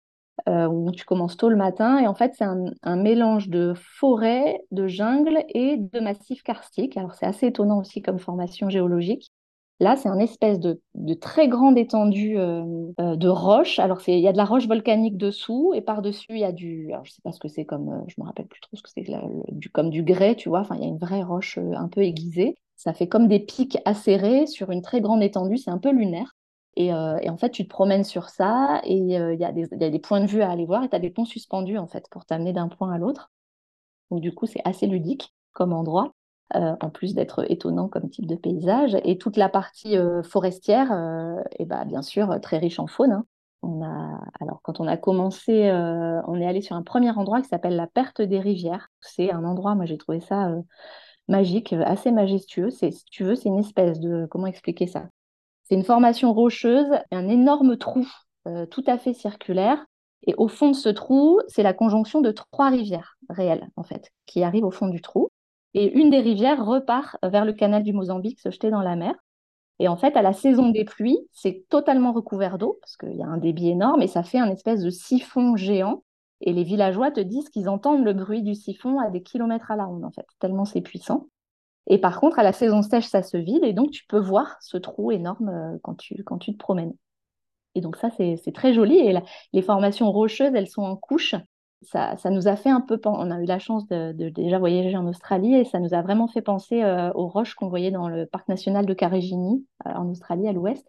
où tu commences tôt le matin. Et en fait, c'est un, mélange de forêt, de jungle et de massif karstique. Alors, c'est assez étonnant aussi comme formation géologique. Là, c'est un espèce de, très grande étendue euh, euh, de roches. Alors, il y a de la roche volcanique dessous et par-dessus, il y a du. Alors, je ne sais pas ce que c'est comme. Euh, je me rappelle plus trop ce que c'est, comme du grès, tu vois. Enfin, il y a une vraie roche un peu aiguisée. Ça fait comme des pics acérés sur une très grande étendue. C'est un peu lunaire. Et, en fait, tu te promènes sur ça et il y, a des points de vue à aller voir et tu as des ponts suspendus en fait pour t'amener d'un point à l'autre. Donc du coup, c'est assez ludique comme endroit. Euh, en plus d'être étonnant comme type de paysage. Et toute la partie euh, forestière, euh, et bah, bien sûr, très riche en faune. Hein. On a, alors, quand on a commencé, on est allé sur un premier endroit qui s'appelle la Perte des Rivières. C'est un endroit, moi j'ai trouvé ça magique, assez majestueux. Si tu veux, c'est une espèce de, comment expliquer ça? C'est une formation rocheuse, un énorme trou tout à fait circulaire. Et au fond de ce trou, c'est la conjonction de trois rivières réelles, en fait, qui arrivent au fond du trou. Et une des rivières repart vers le canal du Mozambique, se jeter dans la mer. Et en fait, à la saison des pluies, c'est totalement recouvert d'eau, parce qu'il y a un débit énorme, et ça fait un espèce de siphon géant. Et les villageois te disent qu'ils entendent le bruit du siphon à des kilomètres à la ronde, en fait, tellement c'est puissant. Et par contre, à la saison sèche, ça se vide, et donc tu peux voir ce trou énorme euh, quand tu, quand tu te promènes. Et donc ça, c'est très joli. Et les formations rocheuses, elles sont en couches ça, nous a fait un peu. On a eu la chance de, déjà voyager en Australie et ça nous a vraiment fait penser euh, aux roches qu'on voyait dans le parc national de Karijini, euh, en Australie, à l'ouest.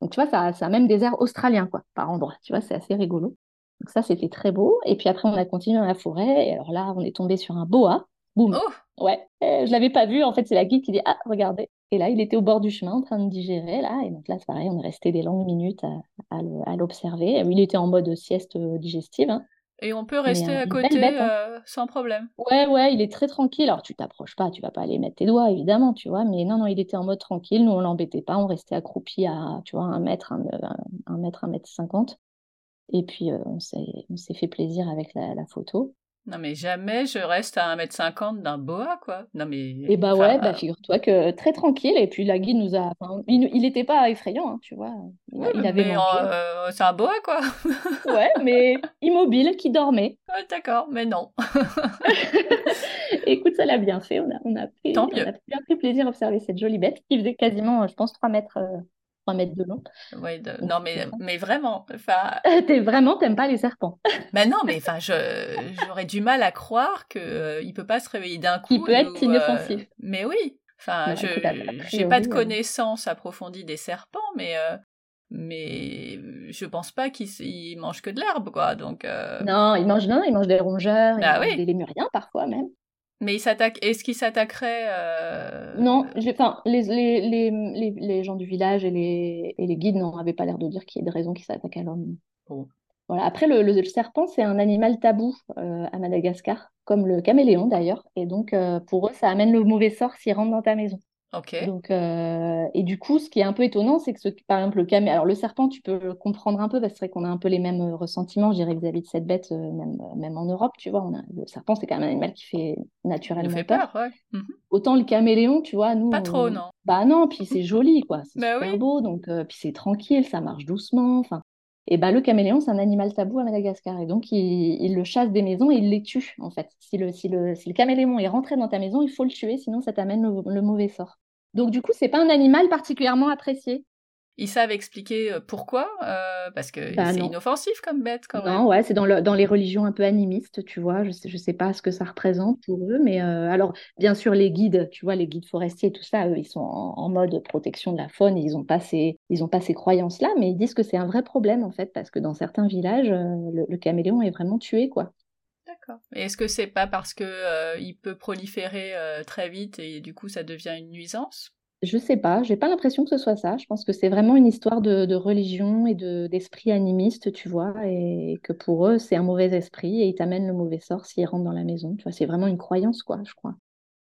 Donc, tu vois, ça, ça a même des airs australiens, quoi, par endroit. Tu vois, c'est assez rigolo. Donc, ça, c'était très beau. Et puis après, on a continué dans la forêt. Et alors là, on est tombé sur un boa. Boum. Oh ouais. je l'avais pas vu. En fait, c'est la guide qui dit Ah, regardez. Et là, il était au bord du chemin en train de digérer. Là. Et donc là, c'est pareil, on est resté des longues minutes à, l'observer. Il était en mode sieste digestive. Hein. Et on peut rester à côté hein. euh, sans problème. Ouais, ouais, il est très tranquille. Alors, tu t'approches pas, tu vas pas aller mettre tes doigts, évidemment, tu vois. Mais non, non, il était en mode tranquille. Nous, on l'embêtait pas. On restait accroupi à, tu vois, un mètre, un, mètre, un mètre cinquante. Et puis, euh, on s'est fait plaisir avec la photo. Non, mais jamais je reste à 1m50 d'un boa, quoi. Non, mais. Et eh bah ouais, bah figure-toi que très tranquille. Et puis la guide nous a. il n'était pas effrayant, hein, tu vois. Il, avait euh, c'est un boa, quoi. ouais, mais immobile, qui dormait. D'accord, mais non. Écoute, ça l'a bien fait. On a, on a, pris, Tant mieux. on a bien pris plaisir à observer cette jolie bête qui faisait quasiment, je pense, 3 mètres. Euh, mètres de long. Oui, non, mais, mais vraiment. T'es vraiment, t'aimes pas les serpents. mais non, mais enfin, j'aurais du mal à croire qu'il euh, il peut pas se réveiller d'un coup. Il peut être inoffensif. Euh, mais oui. Enfin, je j'ai pas de euh. connaissances approfondies des serpents, mais mais je pense pas qu'ils mangent que de l'herbe, quoi. Donc. Non, ils mangent non, ils mangent des rongeurs, bah, oui. des lémuriens parfois même. Mais il s'attaque. Est-ce qu'il s'attaquerait euh... Non, enfin, les, les, les, les, gens du village et les, et les guides n'avaient pas l'air de dire qu'il y ait de raison qu'il s'attaque à l'homme. Voilà. Après, le, le, serpent, c'est un animal tabou euh, à Madagascar, comme le caméléon d'ailleurs. Et donc, euh, pour eux, ça amène le mauvais sort s'il rentre dans ta maison. Donc, euh, et du coup, ce qui est un peu étonnant, c'est que ce, par exemple, le camé, alors le serpent, tu peux comprendre un peu parce que c'est vrai qu'on a un peu les mêmes euh, ressentiments, je dirais, vis-à-vis de cette bête, euh, même, même en Europe, tu vois. On a, le serpent, c'est quand même un animal qui fait naturellement fait peur. ouais. Mhm. Autant le caméléon, tu vois, nous. Pas trop, non. Bah non, puis c'est joli, quoi. C'est bah super beau, donc puis c'est tranquille, ça marche doucement. Enfin, et bah le caméléon, c'est un animal tabou à Madagascar, et donc il, le chasse des maisons et il les tue, en fait. Si le, si le, si le caméléon est rentré dans ta maison, il faut le tuer, sinon ça t'amène le mauvais sort. Donc du coup, c'est pas un animal particulièrement apprécié. Ils savent expliquer euh, pourquoi euh, Parce que bah, c'est inoffensif comme bête quand non, ouais, c'est dans, dans, les religions un peu animistes, tu vois. Je sais, je sais pas ce que ça représente pour eux, mais euh, alors bien sûr les guides, tu vois, les guides forestiers, tout ça, eux, ils sont en, mode protection de la faune, ils ont pas ces, ils ont pas ces croyances-là, mais ils disent que c'est un vrai problème en fait, parce que dans certains villages, le caméléon est vraiment tué, quoi. D'accord. est-ce que c'est pas parce que euh, il peut proliférer euh, très vite et du coup ça devient une nuisance? Je sais pas, j'ai pas l'impression que ce soit ça. Je pense que c'est vraiment une histoire de, religion et de, d'esprit animiste, tu vois, et que pour eux c'est un mauvais esprit et ils t'amènent le mauvais sort s'ils rentrent dans la maison. Tu vois, c'est vraiment une croyance, quoi, je crois.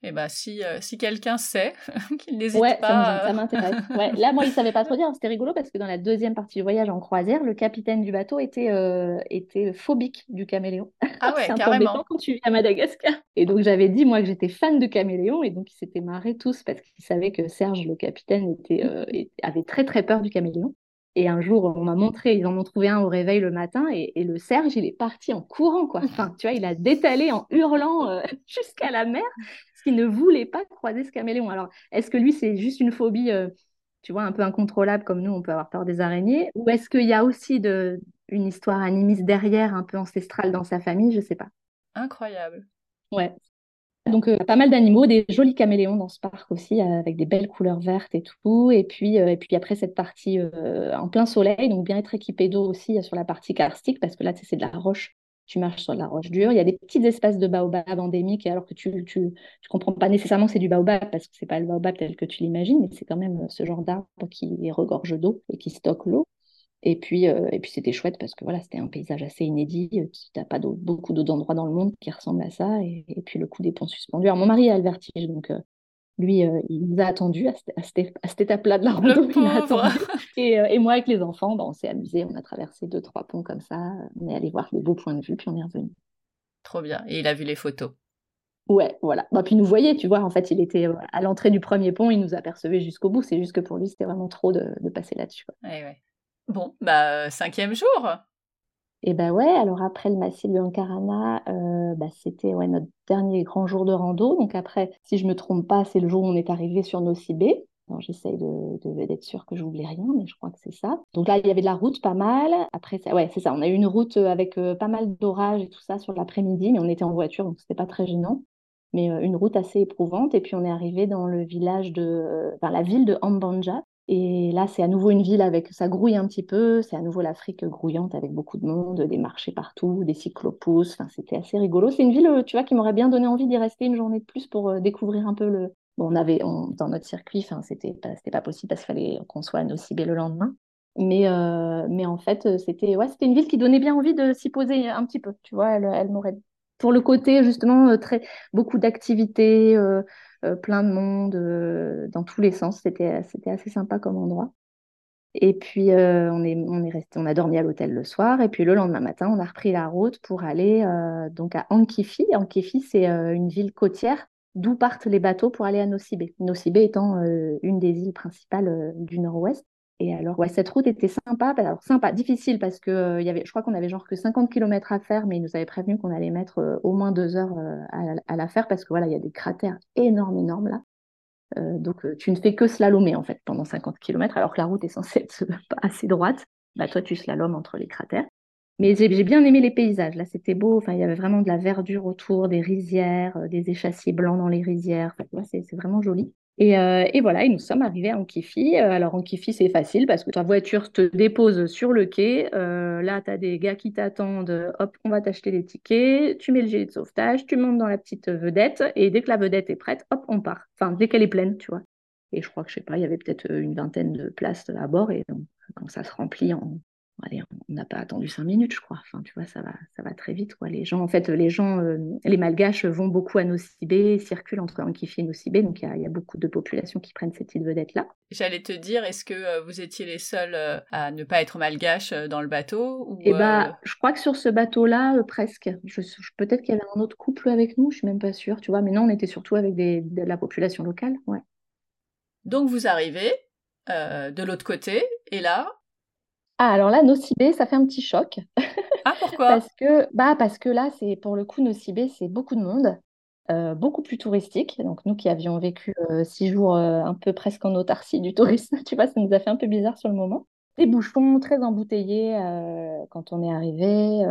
Eh ben, si, euh, si quelqu'un sait, qu'il n'hésite ouais, pas. Ça, m'intéresse. Ouais. Là, moi, il savait pas trop dire. C'était rigolo parce que dans la deuxième partie du voyage en croisière, le capitaine du bateau était, euh, était phobique du caméléon. Ah ouais, carrément. quand tu vis à Madagascar. Et donc, j'avais dit, moi, que j'étais fan de caméléon. Et donc, ils s'étaient marrés tous parce qu'ils savaient que Serge, le capitaine, était, euh, avait très, très peur du caméléon. Et un jour, on m'a montré, ils en ont trouvé un au réveil le matin, et, le Serge, il est parti en courant, quoi. Enfin, tu vois, il a détalé en hurlant jusqu'à la mer, qui ne voulait pas croiser ce caméléon. Alors, est-ce que lui, c'est juste une phobie, euh, tu vois, un peu incontrôlable comme nous, on peut avoir peur des araignées? Ou est-ce qu'il y a aussi de, une histoire animiste derrière, un peu ancestrale dans sa famille? Je ne sais pas. Incroyable. Ouais. Donc, euh, pas mal d'animaux, des jolis caméléons dans ce parc aussi, euh, avec des belles couleurs vertes et tout. Et puis, puis après, cette partie en plein soleil, donc bien être équipé d'eau aussi sur la partie karstique, parce que là, c'est de la roche tu marches sur de la roche dure. Il y a des petits espaces de baobab endémiques, alors que tu ne tu, comprends pas nécessairement c'est du baobab, parce que c'est pas le baobab tel que tu l'imagines, mais c'est quand même ce genre d'arbre qui regorge d'eau et qui stocke l'eau. Et puis, euh, et puis c'était chouette parce que voilà, c'était un paysage assez inédit. Euh, tu n'as pas beaucoup d'autres endroits dans le monde qui ressemblent à ça. Et, puis le coup des ponts suspendus. Alors mon mari a le vertige, donc euh, lui, euh, il nous a attendu à, cette, étape-là de la rando. Il a attendu. Et, et, moi, avec les enfants, bah, on s'est amusé. On a traversé deux, trois ponts comme ça. On est allé voir les beaux points de vue, puis on est revenu. Trop bien. Et il a vu les photos. Ouais, voilà. Bah, puis il nous voyait, tu vois. En fait, il était à l'entrée du premier pont. Il nous apercevait jusqu'au bout. C'est juste que pour lui, c'était vraiment trop de, de passer là-dessus. Ouais, ouais. Bon, bah, cinquième jour. Et ben ouais, alors après le massif de Ankarana, euh, bah, c'était ouais, notre dernier grand jour de rando. Donc après, si je me trompe pas, c'est le jour où on est arrivé sur Nocibé. J'essaye de, d'être sûre que j'oublie rien, mais je crois que c'est ça. Donc là, il y avait de la route pas mal. Après, ouais, c'est ça. On a eu une route avec euh, pas mal d'orages et tout ça sur l'après-midi, mais on était en voiture, donc c'était pas très gênant. Mais euh, une route assez éprouvante. Et puis on est arrivé dans le village de, enfin la ville de Ambanja, et là, c'est à nouveau une ville avec, ça grouille un petit peu, c'est à nouveau l'Afrique grouillante avec beaucoup de monde, des marchés partout, des cyclopousses, enfin, c'était assez rigolo. C'est une ville, euh, tu vois, qui m'aurait bien donné envie d'y rester une journée de plus pour euh, découvrir un peu le... Bon, on avait, dans notre circuit, enfin, c'était pas, pas possible parce qu'il fallait qu'on soit à Nocibé le lendemain. Mais, euh, mais en fait, c'était ouais, une ville qui donnait bien envie de s'y poser un petit peu, tu vois, elle, elle m'aurait... Pour le côté, justement, très, beaucoup d'activités, plein de monde euh, dans tous les sens. C'était, c'était assez sympa comme endroit. Et puis, euh, on, est, on est resté, on a dormi à l'hôtel le soir. Et puis, le lendemain matin, on a repris la route pour aller donc à Ankifi. Ankifi, c'est une ville côtière d'où partent les bateaux pour aller à Nocibé. Nocibé étant une des îles principales du nord-ouest. Et alors, ouais, cette route était sympa. Alors, sympa, difficile parce que euh, y avait, je crois qu'on avait genre que 50 km à faire, mais ils nous avaient prévenu qu'on allait mettre euh, au moins deux heures euh, à, la faire parce que voilà, il y a des cratères énormes, énormes là. donc, tu ne fais que slalomer en fait pendant 50 km, alors que la route est censée être assez droite. Bah, toi, tu slalomes entre les cratères. Mais j'ai bien aimé les paysages. Là, c'était beau. Enfin, il y avait vraiment de la verdure autour, des rizières, des échassiers blancs dans les rizières. Enfin, c'est vraiment joli. Euh, et, voilà, et nous sommes arrivés à Ankifi. Euh, alors, Ankifi, c'est facile parce que ta voiture te dépose sur le quai. Euh, là, tu as des gars qui t'attendent. Hop, on va t'acheter les tickets. Tu mets le gilet de sauvetage, tu montes dans la petite vedette. Et dès que la vedette est prête, hop, on part. Enfin, dès qu'elle est pleine, tu vois. Et je crois que, je sais pas, il y avait peut-être une vingtaine de places à bord. Et donc, quand ça se remplit en Allez, on n'a pas attendu cinq minutes, je crois. Enfin, tu vois, ça va, ça va très vite. Quoi. Les gens, en fait, les gens, euh, les Malgaches vont beaucoup à Nocibé, circulent entre Ankifi et Nocibé, donc il y, a beaucoup de populations qui prennent cette île vedette-là. J'allais te dire, est-ce que euh, vous étiez les seuls euh, à ne pas être malgaches dans le bateau ou, Eh bah, je crois que sur ce bateau-là, presque. Je, peut-être qu'il y avait un autre couple avec nous, je suis même pas sûre, tu vois. Mais non, on était surtout avec des, de la population locale, ouais. Donc vous arrivez de l'autre côté, et là, ah, alors là, Nocibé, ça fait un petit choc. Ah, pourquoi? Parce que, bah, parce que là, c'est pour le coup, Nocibé, c'est beaucoup de monde, euh, beaucoup plus touristique. Donc, nous qui avions vécu euh, six jours euh, un peu presque en autarcie du tourisme, tu vois, ça nous a fait un peu bizarre sur le moment. Des bouchons très embouteillés quand on est arrivé.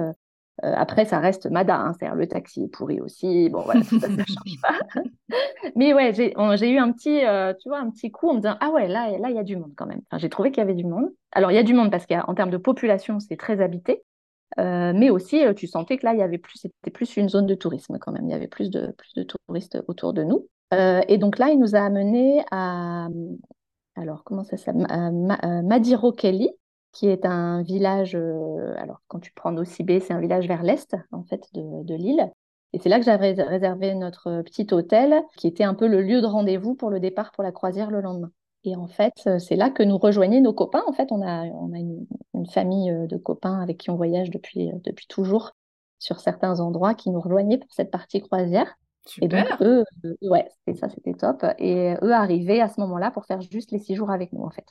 Après, ça reste Mada, hein, c'est-à-dire le taxi est pourri aussi. Bon, voilà, ça, ne change pas. Mais ouais, j'ai eu un petit, tu vois, un petit coup en me disant, ah ouais, là, là, il y a du monde quand même. Enfin, j'ai trouvé qu'il y avait du monde. Alors, il y a du monde parce qu'en termes de population, c'est très habité. Euh, mais aussi, euh, tu sentais que là, il y avait plus, c'était plus une zone de tourisme quand même. Il y avait plus de, plus de touristes autour de nous. Euh, et donc là, il nous a amenés à, alors comment ça s'appelle, Madirokeli, qui est un village. alors quand tu prends Nocibé, c'est un village vers l'est en fait de, de l'île. Et c'est là que j'avais réservé notre petit hôtel, qui était un peu le lieu de rendez-vous pour le départ pour la croisière le lendemain. Et en fait, c'est là que nous rejoignaient nos copains. En fait, on a, on a une, famille de copains avec qui on voyage depuis, depuis toujours sur certains endroits qui nous rejoignaient pour cette partie croisière. Et donc, eux, ouais, c'était ça, c'était top. Et eux arrivaient à ce moment-là pour faire juste les six jours avec nous, en fait.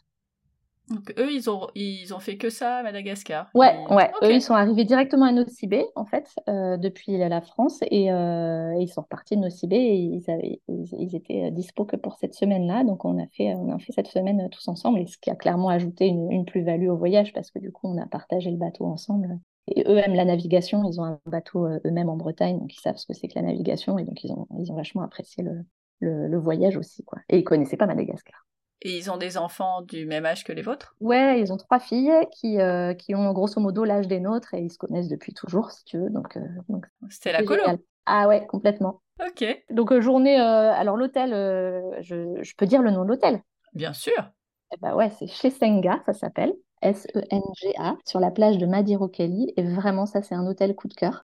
Donc eux, ils ont, ils ont fait que ça à Madagascar. Ouais, ouais. Eux, ils sont arrivés directement à Nocibé, en fait, euh, depuis la France, et euh, ils sont repartis de Nocibé et ils, avaient, ils, étaient dispo que pour cette semaine-là. Donc on a fait, on a fait cette semaine tous ensemble, et ce qui a clairement ajouté une, une plus-value au voyage parce que du coup, on a partagé le bateau ensemble. Et eux aiment la navigation, ils ont un bateau euh, eux-mêmes en Bretagne, donc ils savent ce que c'est que la navigation, et donc ils ont, ils ont vachement apprécié le, le, le voyage aussi, quoi. Et ils connaissaient pas Madagascar. Et ils ont des enfants du même âge que les vôtres? Ouais, ils ont trois filles qui, euh, qui ont grosso modo l'âge des nôtres et ils se connaissent depuis toujours, si tu veux. Donc, euh, c'était la colo. Ah ouais, complètement. Ok. Donc journée. alors l'hôtel, je, je, peux dire le nom de l'hôtel? Bien sûr. Eh ben ouais, c'est chez Senga, ça s'appelle. S-E-N-G-A, sur la plage de Madirokeli. Et vraiment, ça, c'est un hôtel coup de cœur.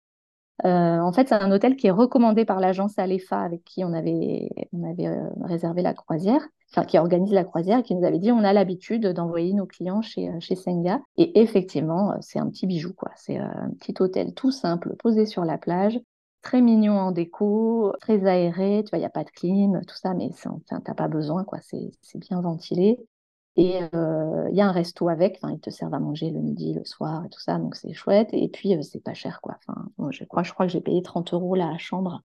Euh, en fait, c'est un hôtel qui est recommandé par l'agence Alefa avec qui on avait, on avait euh, réservé la croisière, enfin qui organise la croisière, et qui nous avait dit on a l'habitude d'envoyer nos clients chez, euh, chez Senga. Et effectivement, c'est un petit bijou, quoi. C'est un petit hôtel tout simple, posé sur la plage, très mignon en déco, très aéré. Tu vois, il n'y a pas de clim, tout ça, mais enfin, t'as pas besoin, quoi. C'est bien ventilé. Et il y a un resto avec, enfin, ils te servent à manger le midi, le soir et tout ça, donc c'est chouette. Et puis, c'est pas cher, quoi. Enfin, je crois, crois que j'ai payé 30 euros la chambre.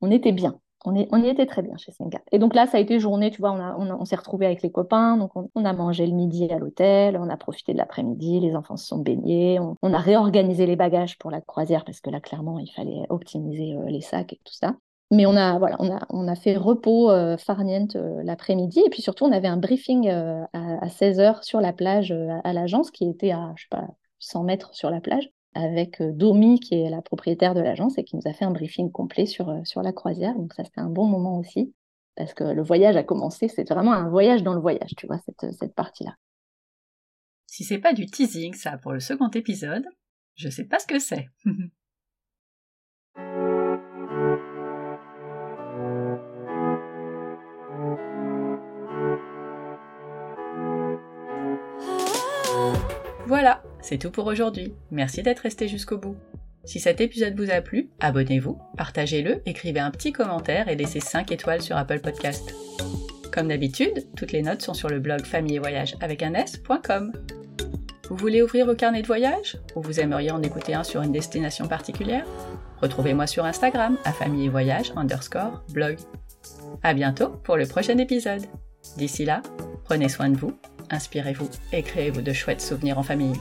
On était bien. On, y était très bien chez Senga. Et donc là, ça a été journée, tu vois, on, on, s'est retrouvés avec les copains, donc on, a mangé le midi à l'hôtel, on a profité de l'après-midi, les enfants se sont baignés, on, a réorganisé les bagages pour la croisière parce que là, clairement, il fallait optimiser les sacs et tout ça. Mais on a, voilà, on a, on a fait repos euh, farniente euh, l'après-midi. Et puis surtout, on avait un briefing euh, à, 16h sur la plage à l'agence, qui était à, je sais pas, 100 mètres sur la plage, avec Domi, qui est la propriétaire de l'agence, et qui nous a fait un briefing complet sur, sur la croisière. Donc ça, c'était un bon moment aussi, parce que le voyage a commencé. C'est vraiment un voyage dans le voyage, tu vois, cette, cette partie-là. Si c'est pas du teasing, ça, pour le second épisode, je sais pas ce que c'est. Voilà, c'est tout pour aujourd'hui. Merci d'être resté jusqu'au bout. Si cet épisode vous a plu, abonnez-vous, partagez-le, écrivez un petit commentaire et laissez 5 étoiles sur Apple Podcast. Comme d'habitude, toutes les notes sont sur le blog famille et voyage avec un s.com. Vous voulez ouvrir vos carnets de voyage? Ou vous aimeriez en écouter un sur une destination particulière? Retrouvez-moi sur Instagram à famille et voyage underscore blog. À bientôt pour le prochain épisode. D'ici là, prenez soin de vous inspirez-vous et créez-vous de chouettes souvenirs en famille.